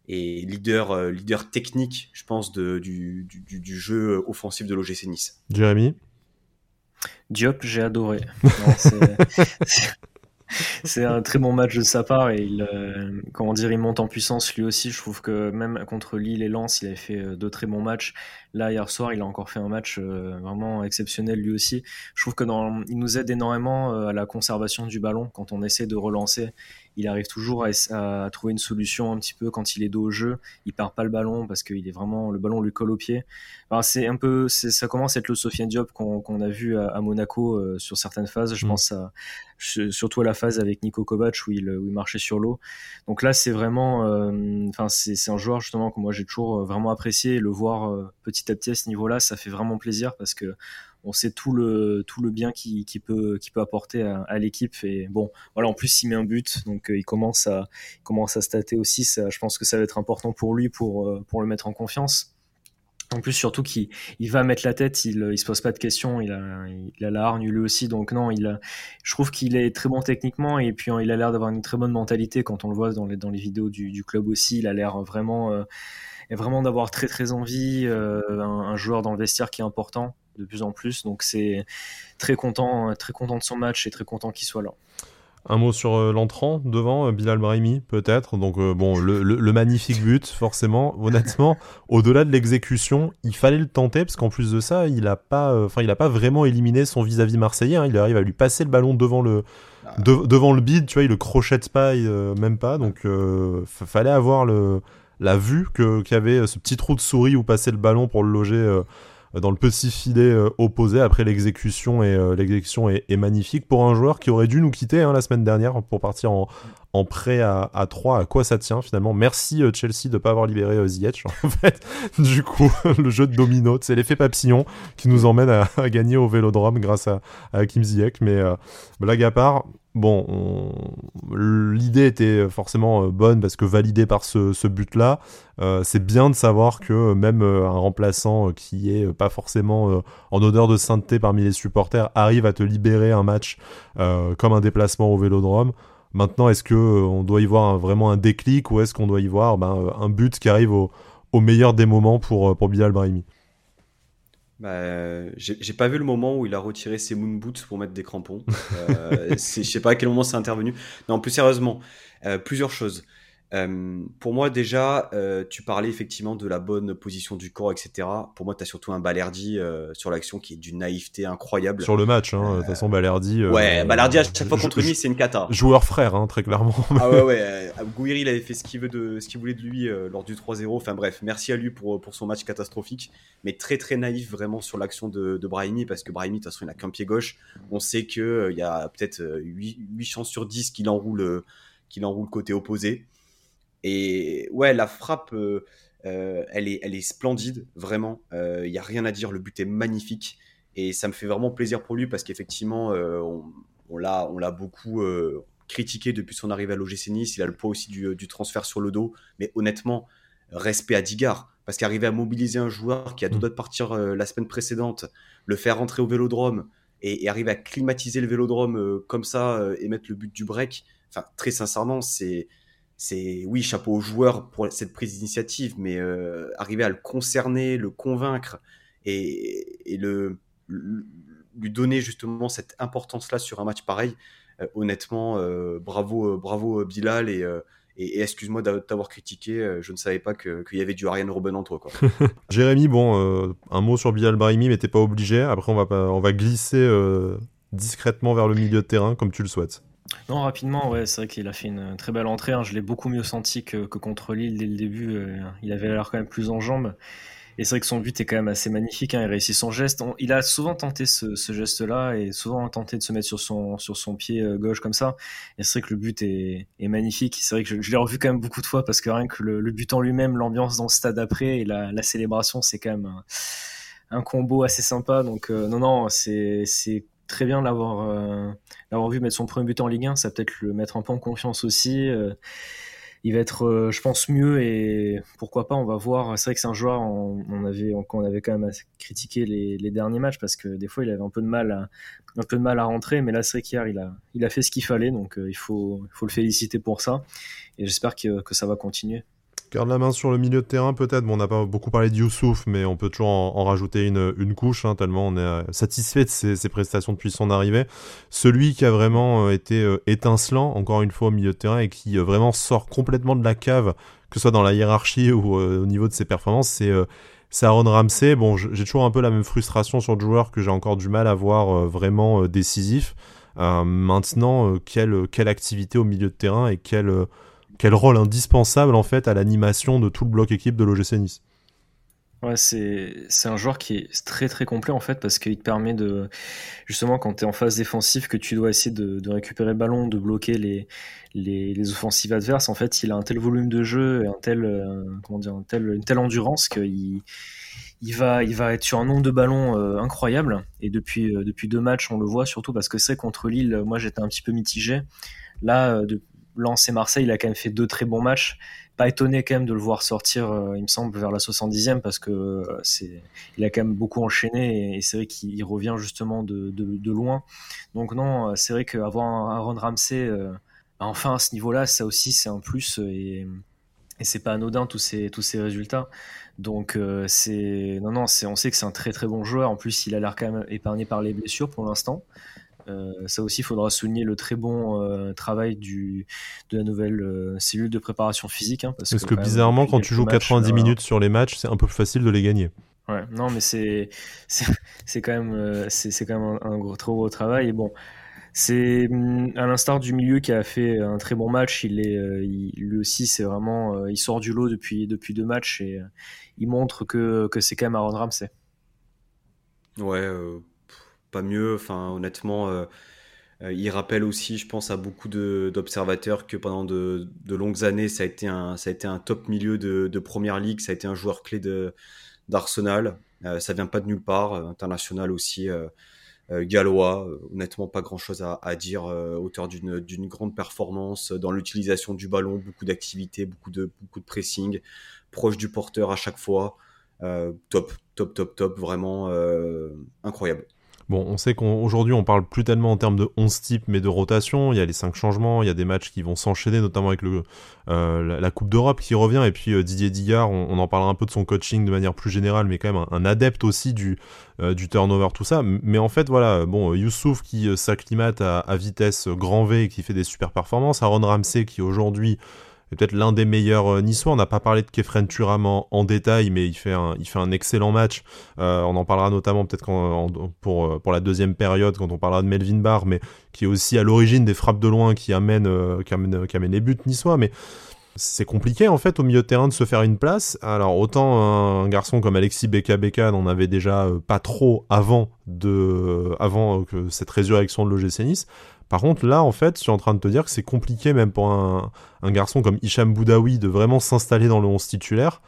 et leader leader technique, je pense, de, du, du, du jeu offensif de l'OGC Nice. Jérémy? Diop, j'ai adoré. <laughs> c'est un très bon match de sa part et il, euh, comment dire, il monte en puissance lui aussi. Je trouve que même contre Lille et Lens, il avait fait euh, deux très bons matchs. Là, hier soir, il a encore fait un match euh, vraiment exceptionnel lui aussi. Je trouve que il nous aide énormément à la conservation du ballon quand on essaie de relancer. Il arrive toujours à, trouver une solution un petit peu quand il est dos au jeu. Il perd pas le ballon parce qu'il est vraiment le ballon lui colle au pied. c'est un peu, ça commence à être le Sofiane Diop qu'on a vu à, Monaco euh, sur certaines phases. Je mm. pense à, surtout à la phase avec Nico Kovac où il, où il marchait sur l'eau. Donc là, c'est vraiment, euh, enfin, c'est un joueur justement que moi j'ai toujours vraiment apprécié. le voir petit à petit à ce niveau-là, ça fait vraiment plaisir parce que on sait tout le, tout le bien qu'il peut, peut apporter à, l'équipe. Et bon, voilà, en plus, il met un but, donc euh, il, commence à, commence à stater aussi. Ça, je pense que ça va être important pour lui pour, euh, pour le mettre en confiance. En plus, surtout qu'il il va mettre la tête, il, il se pose pas de questions, il a, il a la hargne lui aussi, donc non, il je trouve qu'il est très bon techniquement et puis il a l'air d'avoir une très bonne mentalité quand on le voit dans les, dans les vidéos du, club aussi, il a l'air vraiment, euh, vraiment d'avoir très très envie, un, joueur dans le vestiaire qui est important de plus en plus. Donc c'est très content, très content de son match et très content qu'il soit là. Un mot sur euh, l'entrant devant, euh, Bilal Brahimi peut-être. Donc euh, bon, le, magnifique but, forcément. <laughs> Honnêtement, au-delà de l'exécution, il fallait le tenter parce qu'en plus de ça, il a pas, enfin, il a pas vraiment éliminé son vis-à-vis marseillais. Hein. Il arrive à lui passer le ballon devant le, ah. devant le bide. Tu vois, il le crochette pas, même pas. Donc fallait avoir le, la vue que qu'il y avait ce petit trou de souris où passer le ballon pour le loger dans le petit filet euh, opposé. Après, l'exécution est, euh, l'exécution est, magnifique pour un joueur qui aurait dû nous quitter hein, la semaine dernière pour partir en, en prêt à, à 3. À quoi ça tient finalement? Merci euh, Chelsea de ne pas avoir libéré Ziyech. En <laughs> fait, du coup, <laughs> le jeu de domino, c'est l'effet papillon qui nous emmène à, gagner au Vélodrome grâce à, Kim Ziyech. Mais blague à part, bon, l'idée était forcément euh, bonne parce que validée par ce, but-là, euh, c'est bien de savoir que même euh, un remplaçant qui est pas forcément en odeur de sainteté parmi les supporters arrive à te libérer un match comme un déplacement au Vélodrome. Maintenant, est-ce que on doit y voir vraiment un déclic ou est-ce qu'on doit y voir ben, un but qui arrive au, meilleur des moments pour, pour Bilal Brahimi? Bah, j'ai pas vu le moment où il a retiré ses moon boots pour mettre des crampons. euh, <laughs> je sais pas à quel moment c'est intervenu. Non, plus sérieusement, euh, plusieurs choses. Euh, pour moi, déjà, euh, tu parlais effectivement de la bonne position du corps, etc. Pour moi, tu as surtout un Balerdi euh, sur l'action qui est d'une naïveté incroyable. Sur le match, hein, de toute façon, Balerdi. ouais, Balerdi, à chaque fois contre Nice, c'est une cata. Joueur frère, hein, très clairement. ah ouais, <laughs> ouais. Gouiri, il avait fait ce qu'il veut de, ce qu'il voulait de lui lors du 3-0. Enfin bref, merci à lui pour, pour son match catastrophique. Mais très, très naïf vraiment sur l'action de, de Brahimi, parce que Brahimi, de toute façon, il a qu'un pied gauche. On sait qu'il il y a peut-être 8, 8 chances sur 10 qu'il enroule, qu'il enroule côté opposé. Et ouais, la frappe, euh, euh, elle, est, elle est splendide, vraiment. Il euh, n'y a rien à dire, le but est magnifique. Et ça me fait vraiment plaisir pour lui parce qu'effectivement, on, on l'a beaucoup critiqué depuis son arrivée à l'OGC Nice. Il a le poids aussi du, du, transfert sur le dos. Mais honnêtement, respect à Digard. Parce qu'arriver à mobiliser un joueur qui a mm. doigts de partir la semaine précédente, le faire rentrer au vélodrome et, arriver à climatiser le vélodrome comme ça et mettre le but du break, enfin, très sincèrement, c'est c'est oui, chapeau au joueur pour cette prise d'initiative, mais euh, arriver à le concerner, le convaincre et, le, lui donner justement cette importance-là sur un match pareil, euh, honnêtement, euh, bravo, bravo Bilal et, excuse-moi d'avoir critiqué, je ne savais pas qu'il y avait du Ariane Robben entre quoi. <laughs> Jérémy, bon, un mot sur Bilal Brahimi, mais t'es pas obligé. Après, on va, on va glisser discrètement vers le milieu de terrain comme tu le souhaites. Non, rapidement, ouais, c'est vrai qu'il a fait une très belle entrée. Hein. Je l'ai beaucoup mieux senti que, contre Lille dès le début. Euh, il avait l'air quand même plus en jambes. Et c'est vrai que son but est quand même assez magnifique. Hein. Il réussit son geste. il a souvent tenté ce, geste-là et souvent tenté de se mettre sur son, sur son pied euh, gauche comme ça. Et c'est vrai que le but est, magnifique. C'est vrai que je, l'ai revu quand même beaucoup de fois parce que rien que le, but en lui-même, l'ambiance dans le stade après et la, célébration, c'est quand même un, combo assez sympa. Donc, euh, non, non, c'est très bien l'avoir euh, l'avoir vu mettre son premier but en Ligue 1. Ça peut-être le mettre un peu en confiance aussi. Euh, il va être, euh, je pense, mieux et pourquoi pas, on va voir. C'est vrai que c'est un joueur, on, avait, on, avait quand même critiqué les, les, derniers matchs parce que des fois il avait un peu de mal à, un peu de mal à rentrer, mais là c'est vrai qu'hier il a, il a fait ce qu'il fallait, donc il, faut, il faut le féliciter pour ça et j'espère que, que ça va continuer. Garde la main sur le milieu de terrain peut-être. On n'a pas beaucoup parlé de Youssouf, mais on peut toujours en, rajouter une, couche, hein, tellement on est euh, satisfait de ses, prestations depuis son arrivée. Celui qui a vraiment euh, été euh, étincelant, encore une fois, au milieu de terrain et qui vraiment sort complètement de la cave, que ce soit dans la hiérarchie <laughs> ou au niveau de ses performances, c'est c'est Aaron Ramsey. Bon, j'ai toujours un peu la même frustration sur le joueur que j'ai encore du mal à voir vraiment décisif. maintenant, quelle, quelle activité au milieu de terrain et quel, quel rôle indispensable en fait à l'animation de tout le bloc équipe de l'OGC Nice Ouais, c'est, un joueur qui est très très complet en fait parce qu'il te permet de justement quand tu es en phase défensive que tu dois essayer de, de récupérer le ballon, de bloquer les, les, les, offensives adverses. En fait, il a un tel volume de jeu et un tel euh, comment dire, un tel, une telle endurance qu'il il va, il va être sur un nombre de ballons euh, incroyable. Et depuis, euh, depuis deux matchs, on le voit surtout parce que c'est contre Lille. Moi, j'étais un petit peu mitigé. Là, de, Lens et Marseille, il a quand même fait deux très bons matchs pas étonné quand même de le voir sortir, euh, il me semble, vers la 70e parce que euh, c'est, il a quand même beaucoup enchaîné et, c'est vrai qu'il revient justement de, de, loin. Donc non, euh, c'est vrai qu'avoir un Aaron Ramsey, bah, enfin à ce niveau-là, ça aussi c'est un plus et, c'est pas anodin tous ces tous ces résultats. Donc c'est non non, on sait que c'est un très très bon joueur. En plus, il a l'air quand même épargné par les blessures pour l'instant. Euh, ça aussi, il faudra souligner le très bon euh, travail du, de la nouvelle euh, cellule de préparation physique. Hein, parce, que, bizarrement, quand tu joues 90 minutes sur les matchs, c'est un peu plus facile de les gagner. Ouais, non, mais c'est c'est quand même c'est quand même un, gros, trop gros travail. Et bon, c'est mm, à l'instar du milieu qui a fait un très bon match. Il est lui aussi, c'est vraiment il sort du lot depuis depuis deux matchs et il montre que que c'est quand même Aaron Ramsey. Ouais pas mieux. Enfin, honnêtement, euh, euh, il rappelle aussi, je pense, à beaucoup d'observateurs que pendant de, longues années, ça a été un, ça a été un top milieu de, première ligue, ça a été un joueur clé d'Arsenal. Euh, ça vient pas de nulle part, international aussi. gallois, honnêtement pas grand chose à, à dire, auteur d'une grande performance dans l'utilisation du ballon, beaucoup d'activité, beaucoup de, beaucoup de pressing, proche du porteur à chaque fois, top, top, top, top, vraiment incroyable. Bon, on sait qu'aujourd'hui, on, parle plus tellement en termes de 11 types, mais de rotation. Il y a les 5 changements, il y a des matchs qui vont s'enchaîner, notamment avec euh, la, Coupe d'Europe qui revient. Et puis euh, Didier Digard, on, en parlera un peu de son coaching de manière plus générale, mais quand même un, adepte aussi du, euh, du turnover, tout ça. Mais en fait, voilà, bon, Youssouf qui s'acclimate à, vitesse grand V et qui fait des super performances. Aaron Ramsey qui aujourd'hui peut-être l'un des meilleurs euh, niçois. On n'a pas parlé de Kefren Turam en, détail, mais il fait un, excellent match. Euh, on en parlera notamment peut-être pour, euh, pour la deuxième période, quand on parlera de Melvin Barr, mais qui est aussi à l'origine des frappes de loin qui amènent, amènent les buts niçois. Mais c'est compliqué en fait au milieu de terrain de se faire une place. Alors autant un garçon comme Alexis Beka Beka n'en avait déjà pas trop avant de avant que cette résurrection de l'OGC Nice. Par contre, là, en fait, je suis en train de te dire que c'est compliqué, même pour un, garçon comme Hicham Boudaoui, de vraiment s'installer dans le 11 titulaire,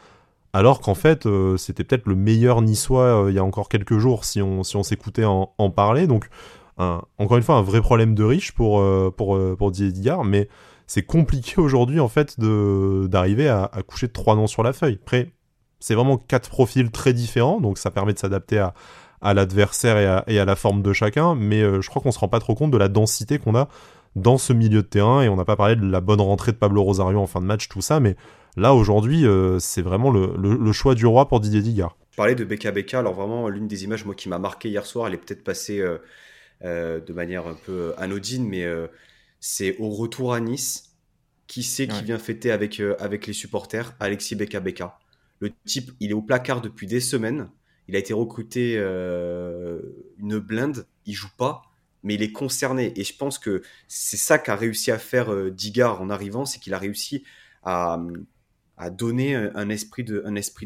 alors qu'en fait, euh, c'était peut-être le meilleur niçois euh, il y a encore quelques jours, si on, s'écoutait en, parler. Donc, encore une fois, un vrai problème de riche pour, euh, pour Didier mais c'est compliqué <laughs> aujourd'hui, en fait, d'arriver à, à, coucher trois noms sur la feuille. Après, c'est vraiment quatre profils très différents, donc ça permet de s'adapter à, à l'adversaire et à, la forme de chacun, mais euh, je crois qu'on se rend pas trop compte de la densité qu'on a dans ce milieu de terrain, et on n'a pas parlé de la bonne rentrée de Pablo Rosario en fin de match, tout ça, mais là aujourd'hui, euh, c'est vraiment le, choix du roi pour Didier Digard. Je parlais de Beka Beka, alors vraiment l'une des images moi qui m'a marqué hier soir, elle est peut-être passée euh, de manière un peu anodine, mais c'est au retour à Nice, qui sait qui vient fêter avec, avec les supporters Alexis Beka Beka. Le type, il est au placard depuis des semaines. Il a été recruté euh, une blinde, il joue pas, mais il est concerné. Et je pense que c'est ça qu'a réussi à faire euh, en arrivant, c'est qu'il a réussi à, donner un esprit, de,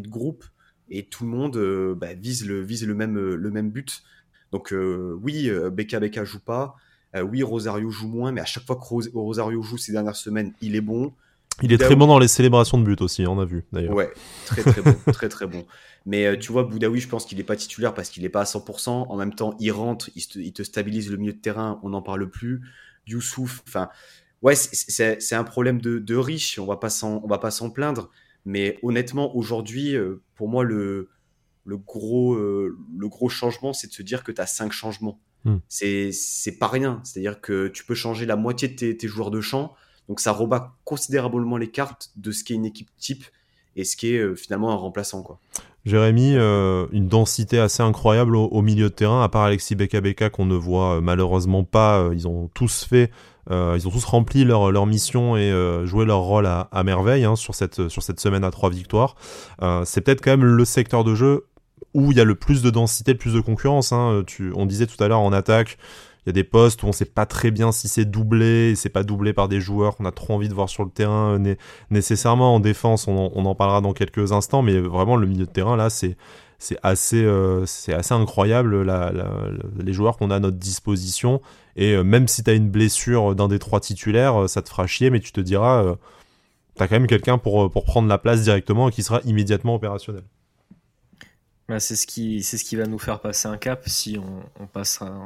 groupe et tout le monde euh, bah, vise, le, même, but. Donc oui, Beka Beka joue pas. oui, Rosario joue moins, mais à chaque fois que Rosario joue ces dernières semaines, il est bon. Il est très bon dans les célébrations de but aussi, on a vu d'ailleurs. Ouais, très très bon, très très bon. <laughs> Mais euh, tu vois, Boudaoui, je pense qu'il n'est pas titulaire parce qu'il n'est pas à 100%. En même temps, il rentre, il te, stabilise le milieu de terrain, on n'en parle plus. Youssouf, enfin, ouais, c'est un problème de, riche, on va pas on va pas s'en plaindre. Mais honnêtement, aujourd'hui, euh, pour moi, le, le, gros, euh, le gros changement, c'est de se dire que tu as cinq changements. Hmm. C'est pas rien. C'est-à-dire que tu peux changer la moitié de tes, tes joueurs de champ donc ça rebat considérablement les cartes de ce qu'est une équipe type et ce qui est euh, finalement un remplaçant. Quoi. Jérémy, euh, une densité assez incroyable au, milieu de terrain, à part Alexis Beka Beka qu'on ne voit euh, malheureusement pas. ils ont tous fait, ils ont tous rempli leur, leur mission et joué leur rôle à, merveille hein, sur, cette, sur cette semaine à trois victoires. c'est peut-être quand même le secteur de jeu où il y a le plus de densité, le plus de concurrence. Hein. On disait tout à l'heure en attaque, il y a des postes où on sait pas très bien si c'est doublé, c'est pas doublé par des joueurs qu'on a trop envie de voir sur le terrain nécessairement en défense. On, en parlera dans quelques instants, mais vraiment le milieu de terrain là, c'est assez, euh, assez incroyable les joueurs qu'on a à notre disposition. Et euh, même si tu as une blessure d'un des trois titulaires, euh, ça te fera chier, mais tu te diras, tu as quand même quelqu'un pour prendre la place directement et qui sera immédiatement opérationnel. Bah, c'est ce qui c'est ce qui va nous faire passer un cap si on,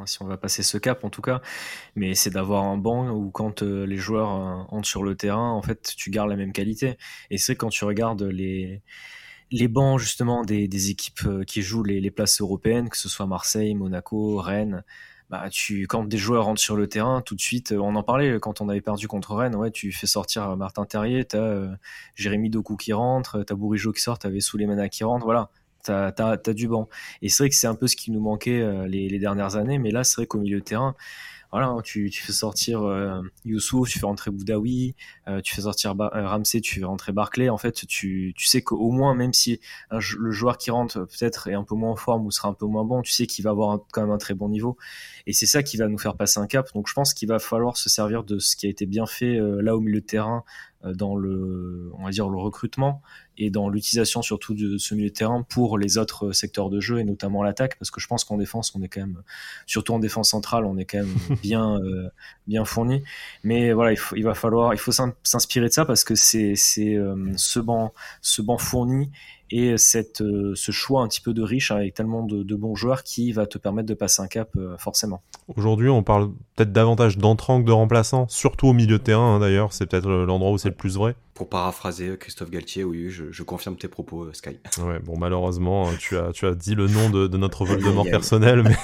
si on va passer ce cap en tout cas mais c'est d'avoir un banc où quand les joueurs entrent sur le terrain en fait tu gardes la même qualité et c'est quand tu regardes les les bancs justement des, équipes euh, qui jouent les, places européennes, que ce soit Marseille, Monaco, Rennes, bah tu quand des joueurs rentrent sur le terrain, tout de suite, euh, on en parlait quand on avait perdu contre Rennes, ouais, tu fais sortir euh, Martin Terrier, t'as euh, Jérémy Doku qui rentre, t'as Bourigeau qui sort, t'avais Souleymana qui rentre, voilà. T'as as, du banc. Et c'est vrai que c'est un peu ce qui nous manquait les, les dernières années, mais là, c'est vrai qu'au milieu de terrain, voilà, hein, tu, fais sortir euh, Youssouf, tu fais rentrer Boudaoui, euh, tu fais sortir euh, Ramsey, tu fais rentrer Barclay. En fait, tu, tu sais qu'au moins, même si le joueur qui rentre peut-être est un peu moins en forme ou sera un peu moins bon, tu sais qu'il va avoir quand même un très bon niveau. Et c'est ça qui va nous faire passer un cap. Donc je pense qu'il va falloir se servir de ce qui a été bien fait là au milieu de terrain dans le, on va dire, le recrutement et dans l'utilisation surtout de ce milieu de terrain pour les autres secteurs de jeu et notamment l'attaque parce que je pense qu'en défense on est quand même surtout en défense centrale on est quand même <laughs> bien euh, bien fourni mais voilà il, faut, il va falloir il faut s'inspirer de ça parce que c'est euh, ce banc ce banc fourni et cette, euh, ce choix un petit peu de riche avec tellement de, bons joueurs qui va te permettre de passer un cap euh, forcément. Aujourd'hui, on parle peut-être davantage d'entrants que de remplaçants, surtout au milieu de terrain hein, d'ailleurs, c'est peut-être l'endroit où c'est le plus vrai. Pour paraphraser Christophe Galtier, oui, je, confirme tes propos, euh, Sky. <laughs> Ouais, bon, malheureusement, tu as, tu as dit le nom de, de notre vol de mort personnel, mais.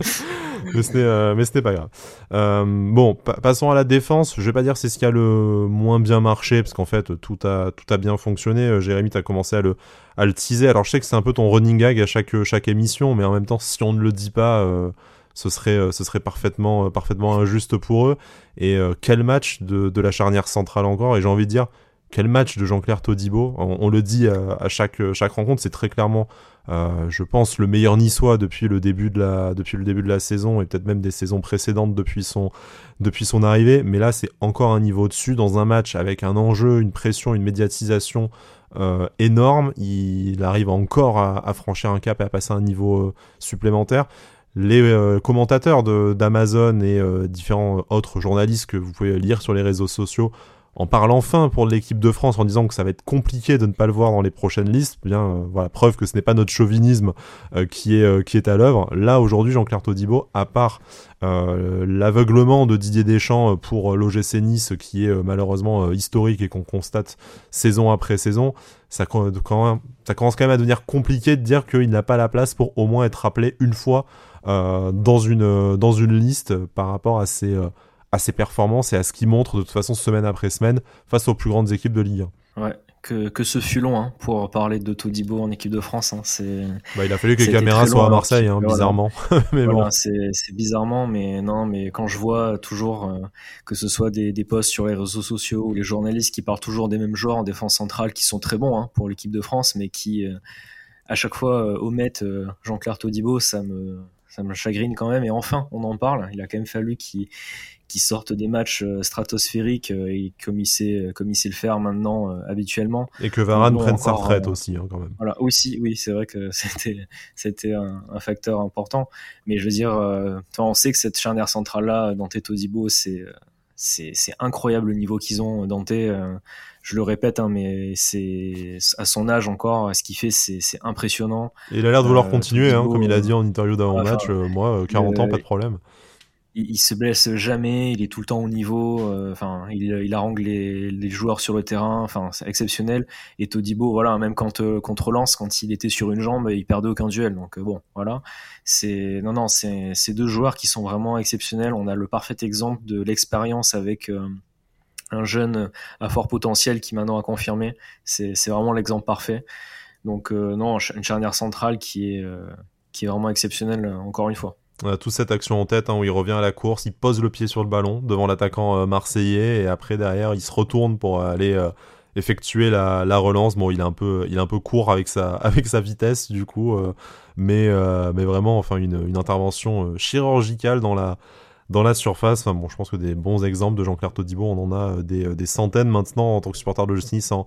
<laughs> mais ce n'est euh, pas grave. Euh, bon, passons à la défense. Je vais pas dire c'est ce qui a le moins bien marché parce qu'en fait tout a tout a bien fonctionné. Euh, Jérémy, tu as commencé à le à le teaser. Alors je sais que c'est un peu ton running gag à chaque chaque émission, mais en même temps si on ne le dit pas. Ce serait, ce serait parfaitement, parfaitement injuste pour eux. Et quel match de, de la charnière centrale encore. Et j'ai envie de dire, quel match de Jean-Claire Todibo. On, le dit à, chaque, chaque rencontre, c'est très clairement, euh, je pense, le meilleur niçois depuis le début de la, depuis le début de la saison et peut-être même des saisons précédentes depuis son, depuis son arrivée. Mais là, c'est encore un niveau au-dessus dans un match avec un enjeu, une pression, une médiatisation euh, énorme. Il, arrive encore à, franchir un cap et à passer un niveau euh, supplémentaire les commentateurs d'Amazon et différents autres journalistes que vous pouvez lire sur les réseaux sociaux en parlant enfin pour l'équipe de France en disant que ça va être compliqué de ne pas le voir dans les prochaines listes, eh bien euh, voilà, preuve que ce n'est pas notre chauvinisme euh, qui est euh, qui est à l'œuvre. Là aujourd'hui, Jean-Claire Todibo, à part l'aveuglement de Didier Deschamps pour l'OGC Nice, qui est malheureusement historique et qu'on constate saison après saison, ça, ça commence quand même à devenir compliqué de dire qu'il n'a pas la place pour au moins être rappelé une fois dans une dans une liste par rapport à ses à ses performances et à ce qu'il montre de toute façon semaine après semaine face aux plus grandes équipes de Ligue 1. Ouais, que, que ce fut long hein, pour parler de Todibo en équipe de France. Hein, c'est, bah, il a fallu que les caméras soient à Marseille, hein, bizarrement. <laughs> mais bon. c'est, bizarrement, mais non, mais quand je vois toujours euh, que ce soit des, des posts sur les réseaux sociaux ou les journalistes qui parlent toujours des mêmes joueurs en défense centrale qui sont très bons pour l'équipe de France, mais qui euh, à chaque fois euh, omettent Jean-Claire Todibo, ça me ça me chagrine quand même. Et enfin, on en parle. Il a quand même fallu qu'il qui sortent des matchs euh, stratosphériques euh, et comme il sait, euh, comme il sait le faire maintenant habituellement. Et que Varane prenne sa retraite aussi, hein, quand même. Voilà, aussi, oui, c'est vrai que <laughs> c'était, un, facteur important. Mais je veux dire, on sait que cette charnière centrale-là, Dante Todibo, c'est incroyable le niveau qu'ils ont. Dante, je le répète, hein, mais c'est à son âge encore, ce qu'il fait, c'est, impressionnant. Et il a l'air de vouloir continuer, hein, comme il a dit en interview d'avant-match. moi, 40 ans, pas de problème il, se blesse jamais, il est tout le temps au niveau, euh, enfin, il, il harangue les, les, joueurs sur le terrain, enfin, c'est exceptionnel. Et Todibo, voilà, même quand euh, contre Lens, quand il était sur une jambe, il perdait aucun duel. Donc euh, bon, voilà, c'est non, non, c'est ces deux joueurs qui sont vraiment exceptionnels. On a le parfait exemple de l'expérience avec un jeune à fort potentiel qui maintenant a confirmé. C'est vraiment l'exemple parfait. Donc non, une charnière centrale qui est qui est vraiment exceptionnelle encore une fois. On a toute cette action en tête hein, où il revient à la course, il pose le pied sur le ballon devant l'attaquant euh, marseillais et après derrière il se retourne pour aller euh, effectuer la, la, relance. Bon, il est un peu, court avec sa, <laughs> avec sa vitesse du coup, mais, mais vraiment, enfin, une intervention chirurgicale dans la, dans la surface. Je pense que des bons exemples de Jean-Claire Todibo, on en a des, des, centaines maintenant en tant que supporter de Nice en,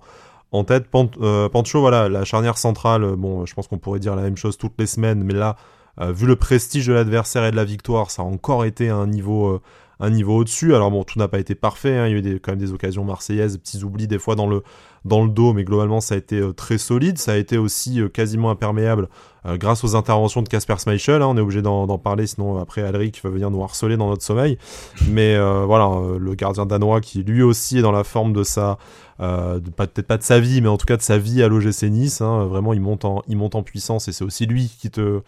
en tête. Pancho, voilà, la charnière centrale. Bon, je pense qu'on pourrait dire la même chose toutes les semaines, mais là. vu le prestige de l'adversaire et de la victoire, ça a encore été un niveau, un niveau au-dessus. Alors bon, tout n'a pas été parfait, hein. il y a eu des, quand même des occasions marseillaises, petits oublis des fois dans le, dans le dos, mais globalement ça a été euh, très solide, ça a été aussi euh, quasiment imperméable euh, grâce aux interventions de Casper Schmeichel, hein. on est obligé d'en parler, sinon après Alric va venir nous harceler dans notre sommeil. Mais voilà, le gardien danois qui lui aussi est dans la forme de sa... peut-être pas de sa vie, mais en tout cas de sa vie à l'OGC Nice. Hein. vraiment, il monte, en, il monte en puissance et c'est aussi lui qui te,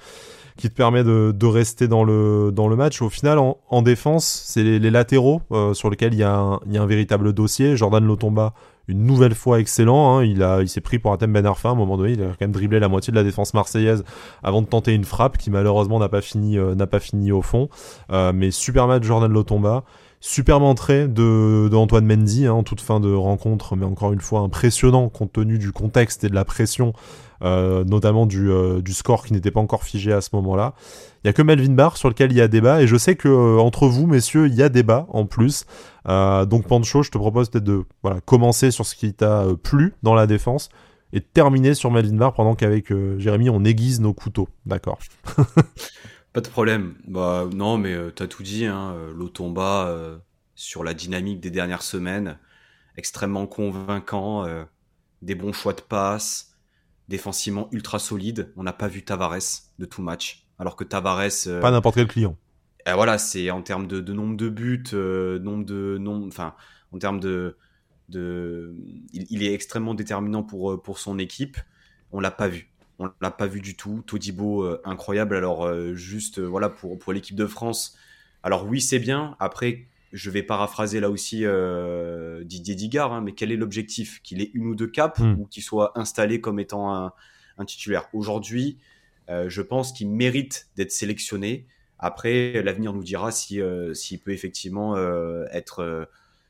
qui te permet de, rester dans le, dans le match. Au final, en, en défense, c'est les, latéraux euh, sur lesquels il y, a un, véritable dossier. Jordan Lotomba, une nouvelle fois excellent. Hein. Il, il s'est pris pour Atem Ben Arfa à un moment donné. Il a quand même dribblé la moitié de la défense marseillaise avant de tenter une frappe qui malheureusement n'a pas fini, euh, pas fini au fond. Euh, mais super match Jordan Lotomba. Superbe entrée de, de Antoine Mendy hein, en toute fin de rencontre, mais encore une fois impressionnant compte tenu du contexte et de la pression euh, notamment du, euh, du, score qui n'était pas encore figé à ce moment-là. Il y a que Melvin Barr sur lequel il y a débat, et je sais que euh, entre vous, messieurs, il y a débat en plus. donc Pancho, je te propose peut-être de voilà, commencer sur ce qui t'a plu dans la défense et terminer sur Melvin Barr pendant qu'avec Jérémy, on aiguise nos couteaux. D'accord. <laughs> pas de problème. Bah non, mais t'as tout dit. Hein. L'Otomba sur la dynamique des dernières semaines, extrêmement convaincant, des bons choix de passe, défensivement ultra solide. On n'a pas vu Tavares de tout match. Alors que Tavares. Euh, pas n'importe quel client. Euh, voilà, c'est en termes de, nombre de buts, euh, nombre de. Nombre, enfin, en termes de. de il, est extrêmement déterminant pour, pour son équipe. On l'a pas vu. On l'a pas vu du tout. Todibo, incroyable. Alors, juste, voilà, pour, pour l'équipe de France. Alors, oui, c'est bien. Après, je vais paraphraser là aussi euh, Didier Digard, hein, mais quel est l'objectif? Qu'il ait une ou deux capes hmm. ou qu'il soit installé comme étant un, titulaire? Aujourd'hui, euh, je pense qu'il mérite d'être sélectionné. Après, l'avenir nous dira euh, s'il peut effectivement être,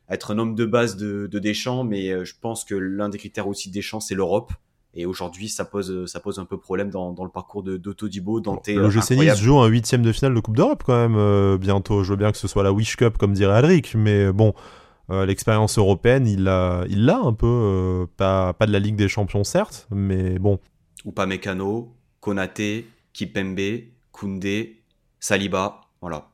être un homme de base de, de Deschamps, mais je pense que l'un des critères aussi de Deschamps, c'est l'Europe. Et aujourd'hui, ça pose, ça pose un peu problème dans, dans le parcours de d'Autodibo. Dante, le GC Nice joue un huitième de finale de Coupe d'Europe quand même euh, bientôt. Je veux bien que ce soit la Wish Cup comme dirait Alric, mais bon, euh, l'expérience européenne, il l'a, il un peu. Euh, pas, pas de la Ligue des Champions certes, mais bon. Ou pas Mécano, Konaté, Kipembe, Koundé, Saliba, voilà.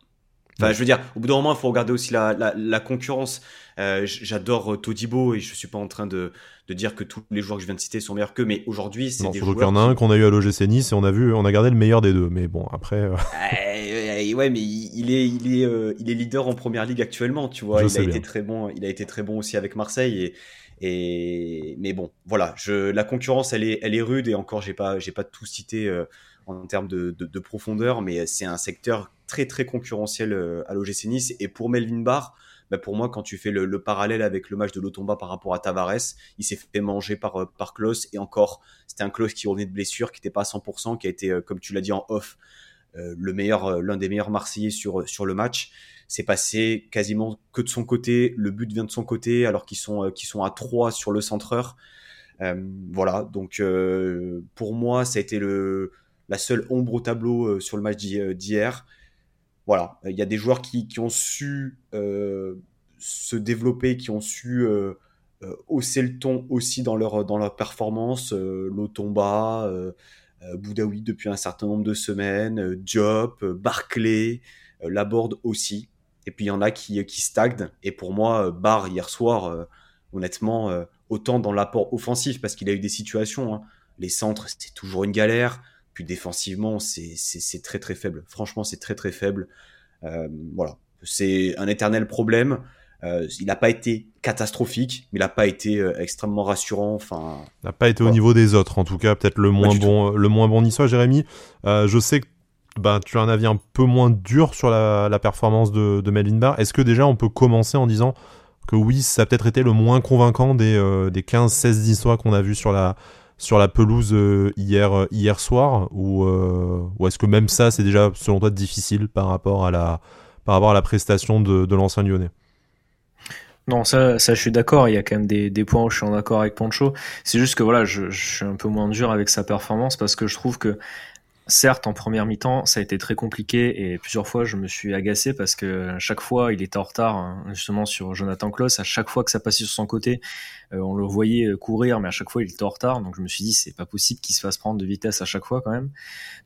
Enfin, je veux dire, au bout d'un moment, il faut regarder aussi la, la, la concurrence. Euh, J'adore Todibo et je suis pas en train de, de, dire que tous les joueurs que je viens de citer sont meilleurs qu'eux, mais aujourd'hui, c'est des joueurs. qu'il y en a un qu'on a eu à l'OGC Nice et on a vu, on a gardé le meilleur des deux. Mais bon, après. Euh... <laughs> ouais, mais il est, il est, euh, il est leader en première ligue actuellement, tu vois. il a été très bon. Il a été très bon aussi avec Marseille et. Et mais bon, voilà, je, la concurrence, elle est, elle est rude et encore, j'ai pas, j'ai pas tout cité euh, en termes de, de, de profondeur, mais c'est un secteur très très concurrentiel euh, à l'OGC Nice. Et pour Melvin Barr, bah pour moi, quand tu fais le, parallèle avec le match de Lotomba par rapport à Tavares, il s'est fait manger par, euh, par Klaus. Et encore, c'était un Klaus qui revenait de blessure, qui n'était pas à 100%, qui a été, euh, comme tu l'as dit en off, le meilleur, l'un des meilleurs Marseillais sur, sur le match. C'est passé quasiment que de son côté. Le but vient de son côté, alors qu'ils sont, sont à 3 sur le centreur. voilà, donc pour moi, ça a été le, la seule ombre au tableau sur le match d'hier voilà, il y a des joueurs qui, ont su euh, se développer, qui ont su euh, euh, hausser le ton aussi dans leur, dans leur performance. Lotomba, Boudaoui depuis un certain nombre de semaines, Diop, Barclay, Laborde aussi. Et puis il y en a qui, qui stagnent. Et pour moi, Barre hier soir, honnêtement, autant dans l'apport offensif, parce qu'il a eu des situations. Hein. Les centres, c'était toujours une galère. Puis défensivement, c'est très très faible. Franchement, c'est très très faible. Euh, voilà, c'est un éternel problème. Euh, il n'a pas été catastrophique, mais il n'a pas été euh, extrêmement rassurant. Enfin, il n'a pas été au niveau des autres, en tout cas, peut-être le moins bon, le moins bon niçois, Jérémy. je sais que bah, tu as un avis un peu moins dur sur la, performance de, de Melvin Barr. Est-ce que déjà on peut commencer en disant que oui, ça a peut-être été le moins convaincant des, des 15-16 niçois qu'on a vus sur la, sur la pelouse euh, hier, euh, hier soir ou, euh, ou est-ce que même ça c'est déjà selon toi difficile par rapport à la, par rapport à la prestation de, de l'ancien lyonnais? Non, ça, ça, je suis d'accord. Il y a quand même des, des points où je suis en accord avec Pancho. C'est juste que voilà, je, je, suis un peu moins dur avec sa performance parce que je trouve que certes, en première mi-temps, ça a été très compliqué et plusieurs fois, je me suis agacé parce que chaque fois, il était en retard, hein, justement sur Jonathan Kloss. À chaque fois que ça passait sur son côté, euh, on le voyait euh, courir, mais à chaque fois, il était en retard. Donc, je me suis dit, c'est pas possible qu'il se fasse prendre de vitesse à chaque fois quand même.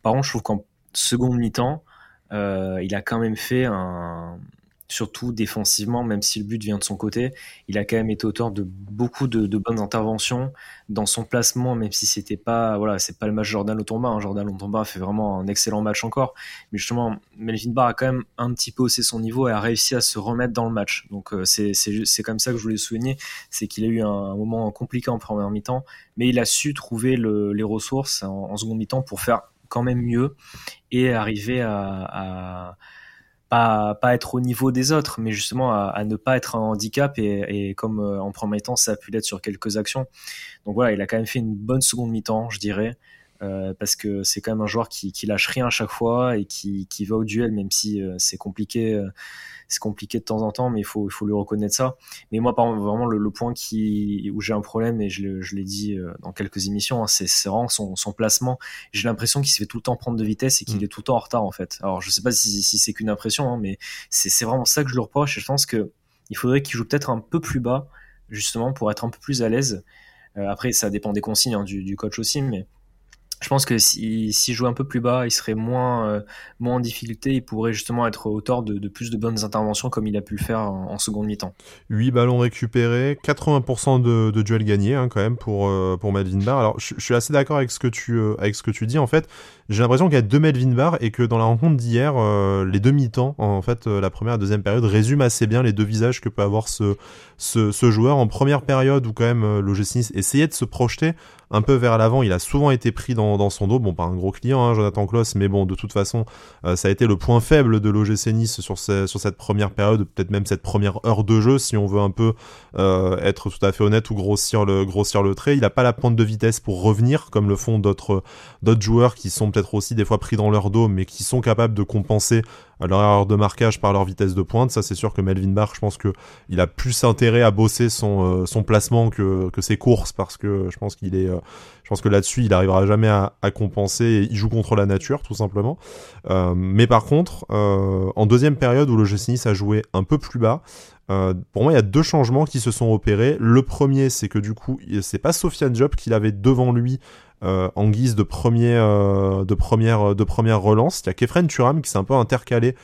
Par contre, je trouve qu'en seconde mi-temps, euh, il a quand même fait un, surtout défensivement, même si le but vient de son côté, il a quand même été auteur de beaucoup de, bonnes interventions dans son placement, même si c'était pas, voilà, c'est pas le match Jordan Lotomba. Hein. Jordan Lotomba fait vraiment un excellent match encore, mais justement, Melvin Barr a quand même un petit peu haussé son niveau et a réussi à se remettre dans le match. Donc euh, c'est c'est comme ça que je voulais souligner, c'est qu'il a eu un, moment compliqué en première mi-temps, mais il a su trouver les ressources en, en seconde mi-temps pour faire quand même mieux et arriver à pas, pas être au niveau des autres, mais justement à, ne pas être un handicap et, et comme euh, en premier temps ça a pu l'être sur quelques actions. Donc voilà, il a quand même fait une bonne seconde mi-temps, je dirais. Euh, parce que c'est quand même un joueur qui, qui, lâche rien à chaque fois et qui, qui va au duel, même si euh, c'est compliqué, euh, c'est compliqué de temps en temps, mais il faut, il faut lui reconnaître ça. Mais moi, par vraiment, le, le point qui, où j'ai un problème, et je, l'ai dit dans quelques émissions, hein, c'est vraiment son, son placement. J'ai l'impression qu'il se fait tout le temps prendre de vitesse et qu'il mm. est tout le temps en retard, en fait. Alors, je sais pas si, si c'est qu'une impression, hein, mais c'est vraiment ça que je lui reproche et je pense que il faudrait qu'il joue peut-être un peu plus bas, justement, pour être un peu plus à l'aise. après, ça dépend des consignes hein, du, du coach aussi, mais je pense que s'il si, joue un peu plus bas, il serait moins, euh, moins en difficulté. Il pourrait justement être auteur de, de, plus de bonnes interventions comme il a pu le faire en, seconde mi-temps. 8 ballons récupérés, 80% de, de duels gagnés hein, quand même pour, euh, pour Melvin Barr. Alors je, suis assez d'accord avec, ce que tu, euh, avec ce que tu dis. En fait, j'ai l'impression qu'il y a deux Melvin Barr et que dans la rencontre d'hier, les deux mi-temps, en fait, la première et deuxième période, résument assez bien les deux visages que peut avoir ce, ce, joueur. En première période où quand même l'OGC essayait de se projeter un peu vers l'avant. Il a souvent été pris dans, dans son dos. Bon, pas un gros client, hein, Jonathan Kloss, mais bon, de toute façon, euh, ça a été le point faible de l'OGC Nice sur, cette première période, peut-être même cette première heure de jeu, si on veut un peu euh, être tout à fait honnête ou grossir le, le trait. Il n'a pas la pointe de vitesse pour revenir, comme le font d'autres joueurs qui sont peut-être aussi des fois pris dans leur dos, mais qui sont capables de compenser leur erreur de marquage par leur vitesse de pointe. Ça, c'est sûr que Melvin Barr, je pense que il a plus intérêt à bosser son, euh, son placement que, que ses courses parce que je pense qu'il est, euh, je pense que là-dessus, il arrivera jamais à, compenser. Et il joue contre la nature, tout simplement. Euh, mais par contre, en deuxième période où le Nice a joué un peu plus bas, pour moi, il y a deux changements qui se sont opérés. Le premier, c'est que du coup, c'est pas Sofiane Diop qu'il avait devant lui euh, en guise de, premier, euh, de, première, de première relance. Il y a Kefren Turam qui s'est un peu intercalé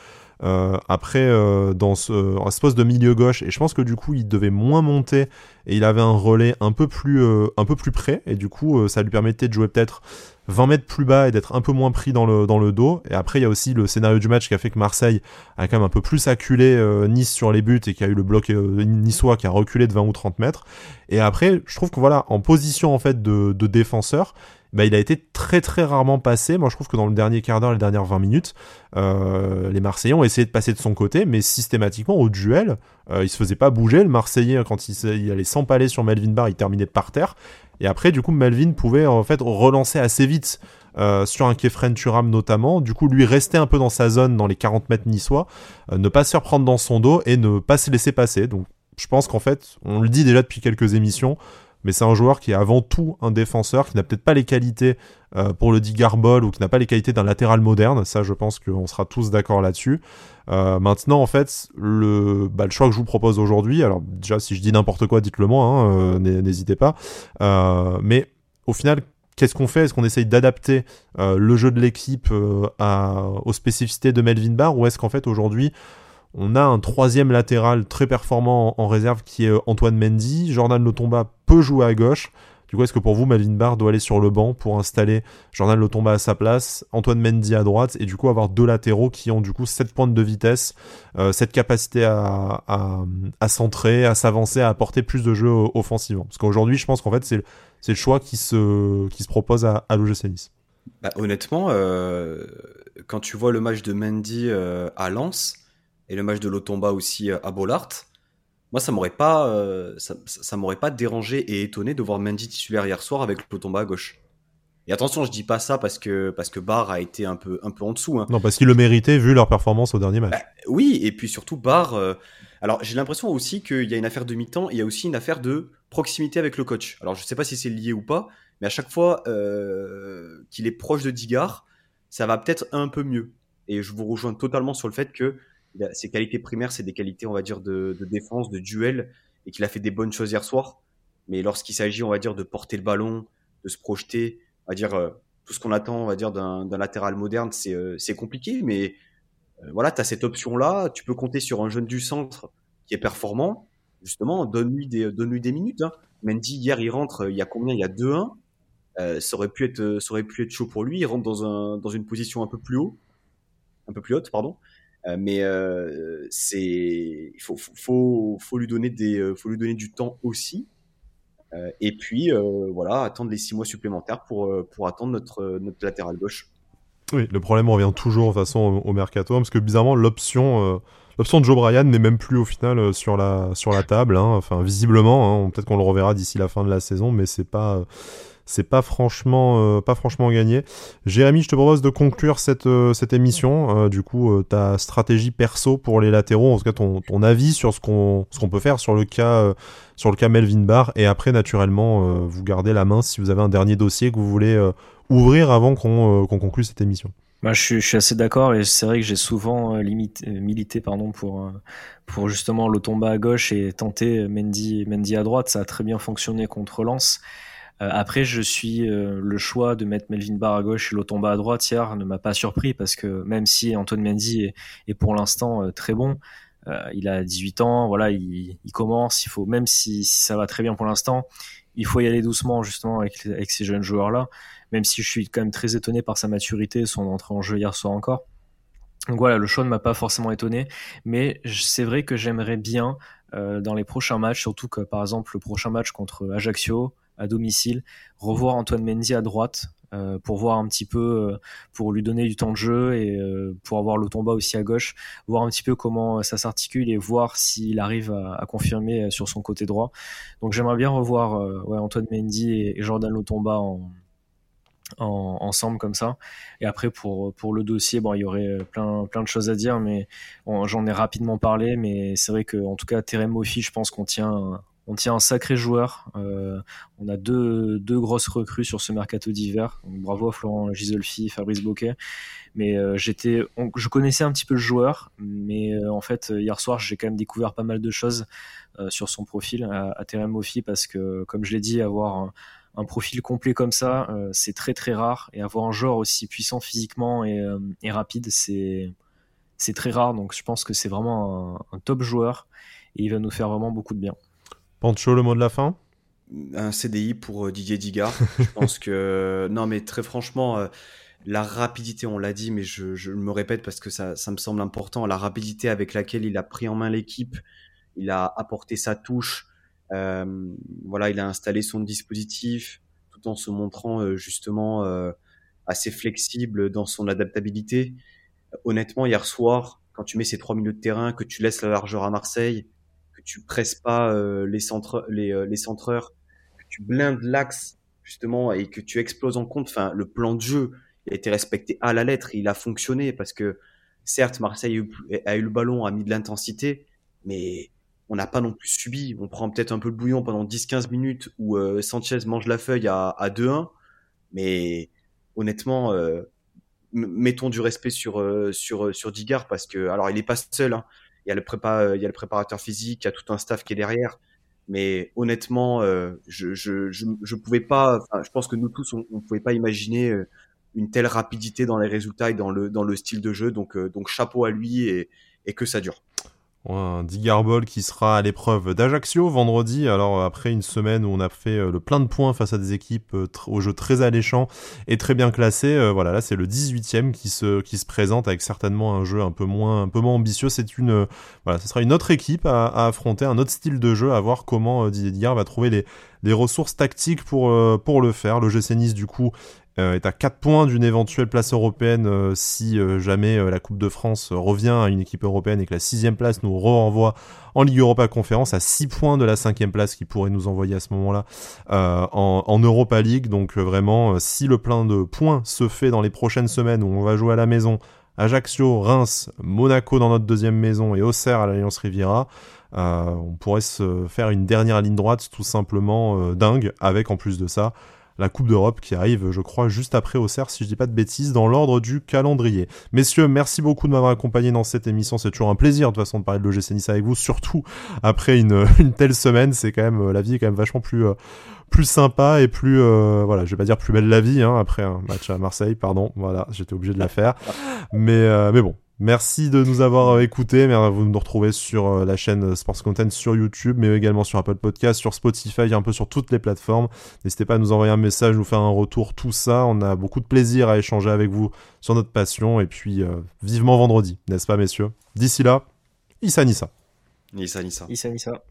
euh, après euh, dans ce, euh, ce, poste de milieu gauche et je pense que du coup il devait moins monter et il avait un relais un peu plus un peu plus près et du coup ça lui permettait de jouer peut-être 20 mètres plus bas et d'être un peu moins pris dans le, dos. Et après, il y a aussi le scénario du match qui a fait que Marseille a quand même un peu plus acculé Nice sur les buts et qui a eu le bloc niçois qui a reculé de 20 ou 30 mètres. Et après, je trouve que voilà, en position en fait de, de défenseur, bah, il a été très très rarement passé. Moi, je trouve que dans le dernier quart d'heure, les dernières 20 minutes, euh, les Marseillais ont essayé de passer de son côté, mais systématiquement au duel, euh, il se faisait pas bouger. Le Marseillais, quand il, il allait s'empaler sur Melvin Barr, il terminait par terre. Et après, du coup, Melvin pouvait en fait relancer assez vite euh, sur un Kefren Turam notamment. Du coup, lui rester un peu dans sa zone, dans les 40 mètres niçois, euh, ne pas se faire prendre dans son dos et ne pas se laisser passer. Donc, je pense qu'en fait, on le dit déjà depuis quelques émissions, mais c'est un joueur qui est avant tout un défenseur, qui n'a peut-être pas les qualités euh, pour le Digarbol ou qui n'a pas les qualités d'un latéral moderne. Ça, je pense qu'on sera tous d'accord là-dessus. Euh, maintenant, en fait, le, bah, le choix que je vous propose aujourd'hui, alors déjà, si je dis n'importe quoi, dites-le moi, hein, euh, n'hésitez pas. Euh, mais au final, qu'est-ce qu'on fait? Est-ce qu'on essaye d'adapter le jeu de l'équipe aux spécificités de Melvin Barr? Ou est-ce qu'en fait aujourd'hui on a un troisième latéral très performant en, réserve qui est Antoine Mendy? Jordan Lotomba peut jouer à gauche. Du coup, est-ce que pour vous, Melvin Barr doit aller sur le banc pour installer Jordan Lotomba à sa place, Antoine Mendy à droite, et du coup avoir deux latéraux qui ont du coup cette pointe de vitesse, euh, cette capacité à, à, centrer, à s'avancer, à apporter plus de jeu offensivement? Parce qu'aujourd'hui, je pense qu'en fait, c'est le choix qui se, qui se propose à, à l'OGC. Bah, honnêtement, euh, quand tu vois le match de Mendy à Lens, et le match de Lotomba aussi euh, à Bollard, moi ça m'aurait pas euh, ça, m'aurait pas dérangé et étonné de voir Mendy titulaire hier soir avec Lotomba à gauche. Et attention, je dis pas ça parce que parce que Barr a été un peu un peu en dessous. Hein. Non, parce qu'il le méritait vu leur performance au dernier match. Bah, oui, et puis surtout Barr. Euh, Alors j'ai l'impression aussi qu'il y a une affaire de mi-temps, il y a aussi une affaire de proximité avec le coach. Alors je ne sais pas si c'est lié ou pas, mais à chaque fois euh, qu'il est proche de Digard, ça va peut-être un peu mieux. Et je vous rejoins totalement sur le fait que ses qualités primaires, c'est des qualités, on va dire, de, défense, de duel, et qu'il a fait des bonnes choses hier soir. Mais lorsqu'il s'agit, on va dire, de porter le ballon, de se projeter, on va dire, euh, tout ce qu'on attend, on va dire, d'un latéral moderne, c'est euh, compliqué, mais euh, voilà, tu as cette option-là, tu peux compter sur un jeune du centre qui est performant, justement, donne-lui des, donne des minutes. Hein. Mendy, hier, il rentre, il y a combien? Il y a 2-1. ça, aurait pu être, ça aurait pu être chaud pour lui, il rentre dans, un, dans une position un peu plus haut, un peu plus haute, pardon. Euh, mais euh, c'est il faut, faut, faut, lui donner des euh, faut lui donner du temps aussi et puis voilà attendre les six mois supplémentaires pour pour attendre notre notre latéral gauche oui le problème revient toujours de façon au, mercato hein, parce que bizarrement l'option L'option de Joe Bryan n'est même plus au final sur la, sur la table. Hein. Enfin, visiblement, hein. peut-être qu'on le reverra d'ici la fin de la saison, mais c'est pas, c'est pas franchement euh, pas franchement gagné. Jérémy, je te propose de conclure cette euh, cette émission. Euh, du coup, ta stratégie perso pour les latéraux, en tout cas ton, ton avis sur ce qu'on ce qu'on peut faire sur le cas sur le cas Melvin Barr et après naturellement vous gardez la main si vous avez un dernier dossier que vous voulez ouvrir avant qu'on qu'on conclue cette émission. Moi, je suis, je suis assez d'accord et c'est vrai que j'ai souvent milité pardon pour pour justement le tomba à gauche et tenter Mendy Mendy à droite. Ça a très bien fonctionné contre Lens. Euh, après, je suis euh, le choix de mettre Melvin Barr à gauche et Lotomba à droite hier ne m'a pas surpris parce que même si Antoine Mendy est, pour l'instant euh, très bon, il a 18 ans, voilà, il, commence, il faut même si, ça va très bien pour l'instant, il faut y aller doucement justement avec, avec ces jeunes joueurs là. Même si je suis quand même très étonné par sa maturité, son entrée en jeu hier soir encore. Donc voilà, le choix ne m'a pas forcément étonné, mais c'est vrai que j'aimerais bien dans les prochains matchs, surtout que par exemple le prochain match contre Ajaccio, à domicile, revoir Antoine Mendy à droite euh, pour voir un petit peu, euh, pour lui donner du temps de jeu et euh, pour avoir le tomba aussi à gauche, voir un petit peu comment ça s'articule et voir s'il arrive à, confirmer sur son côté droit. Donc j'aimerais bien revoir Antoine Mendy et, Jordan Lotomba en, en, ensemble comme ça. Et après pour pour le dossier, bon, il y aurait plein plein de choses à dire, mais j'en ai rapidement parlé. Mais c'est vrai que en tout cas, Terem Moffi, je pense qu'on tient on tient un sacré joueur. Euh, on a deux, grosses recrues sur ce mercato d'hiver. Bravo à Florent Gisolfi, Fabrice Boquet. Mais euh, j'étais, je connaissais un petit peu le joueur, mais euh, en fait hier soir j'ai quand même découvert pas mal de choses sur son profil à, à Terem parce que comme je l'ai dit, avoir un, profil complet comme ça, c'est très très rare et avoir un joueur aussi puissant physiquement et, rapide, c'est très rare. Donc je pense que c'est vraiment un top joueur et il va nous faire vraiment beaucoup de bien. Pancho, le mot de la fin? Un CDI pour euh, Didier Digard. je <laughs> pense que. Non, mais très franchement, euh, la rapidité, on l'a dit, mais je, me répète parce que ça, me semble important. La rapidité avec laquelle il a pris en main l'équipe, il a apporté sa touche. Euh, voilà, il a installé son dispositif tout en se montrant justement assez flexible dans son adaptabilité. Honnêtement, hier soir, quand tu mets ces trois milieux de terrain, que tu laisses la largeur à Marseille, tu presses pas euh, les, centre, les, euh, les centreurs, que tu blindes l'axe justement et que tu exploses en compte. Enfin, le plan de jeu a été respecté à la lettre, il a fonctionné parce que certes Marseille a eu, le ballon, a mis de l'intensité, mais on n'a pas non plus subi. On prend peut-être un peu le bouillon pendant 10-15 minutes où euh, Sanchez mange la feuille à, à 2-1, mais honnêtement, mettons du respect sur sur sur Digard parce que alors il est pas seul. Hein il y a le prépa, euh, il y a le préparateur physique, il y a tout un staff qui est derrière. Mais honnêtement, euh, je, je, pouvais pas. je pense que nous tous, on, ne pouvait pas imaginer euh, une telle rapidité dans les résultats et dans le dans le style de jeu. Donc donc chapeau à lui et que ça dure un Digarbol qui sera à l'épreuve d'Ajaccio vendredi. Alors après une semaine où on a fait euh, le plein de points face à des équipes euh, au jeu très alléchant et très bien classé, euh, voilà là c'est le 18e qui se qui se présente avec certainement un jeu un peu moins un peu moins ambitieux. C'est une voilà, ce sera une autre équipe à, affronter, un autre style de jeu, à voir comment Didier va trouver les les ressources tactiques pour pour le faire. Le GC Nice du coup euh, est à 4 points d'une éventuelle place européenne euh, si euh, jamais la Coupe de France revient à une équipe européenne et que la sixième place nous renvoie en Ligue Europa Conférence à 6 points de la cinquième place qui pourrait nous envoyer à ce moment-là en, Europa League. Donc vraiment, si le plein de points se fait dans les prochaines semaines où on va jouer à la maison Ajaccio, Reims, Monaco dans notre deuxième maison et Auxerre à l'Alliance Riviera. Euh, on pourrait se faire une dernière ligne droite tout simplement euh, dingue, avec en plus de ça la Coupe d'Europe qui arrive, je crois, juste après Auxerre, si je dis pas de bêtises, dans l'ordre du calendrier. Messieurs, merci beaucoup de m'avoir accompagné dans cette émission. C'est toujours un plaisir de toute façon de parler de l'OGC Nice avec vous, surtout après une, <laughs> telle semaine. C'est quand même la vie est quand même vachement plus plus sympa et plus voilà, je vais pas dire plus belle la vie hein, après un match à Marseille, pardon. Voilà, j'étais obligé de la faire. Mais mais bon, Merci de nous avoir écoutés. Vous nous retrouvez sur euh, la chaîne Sports Content sur YouTube, mais également sur Apple Podcast, sur Spotify, un peu sur toutes les plateformes. N'hésitez pas à nous envoyer un message, nous faire un retour, tout ça. On a beaucoup de plaisir à échanger avec vous sur notre passion. Et puis, euh, vivement vendredi, n'est-ce pas, messieurs? D'ici là, Issa Nissa. Nissa Nissa. Issa Nissa.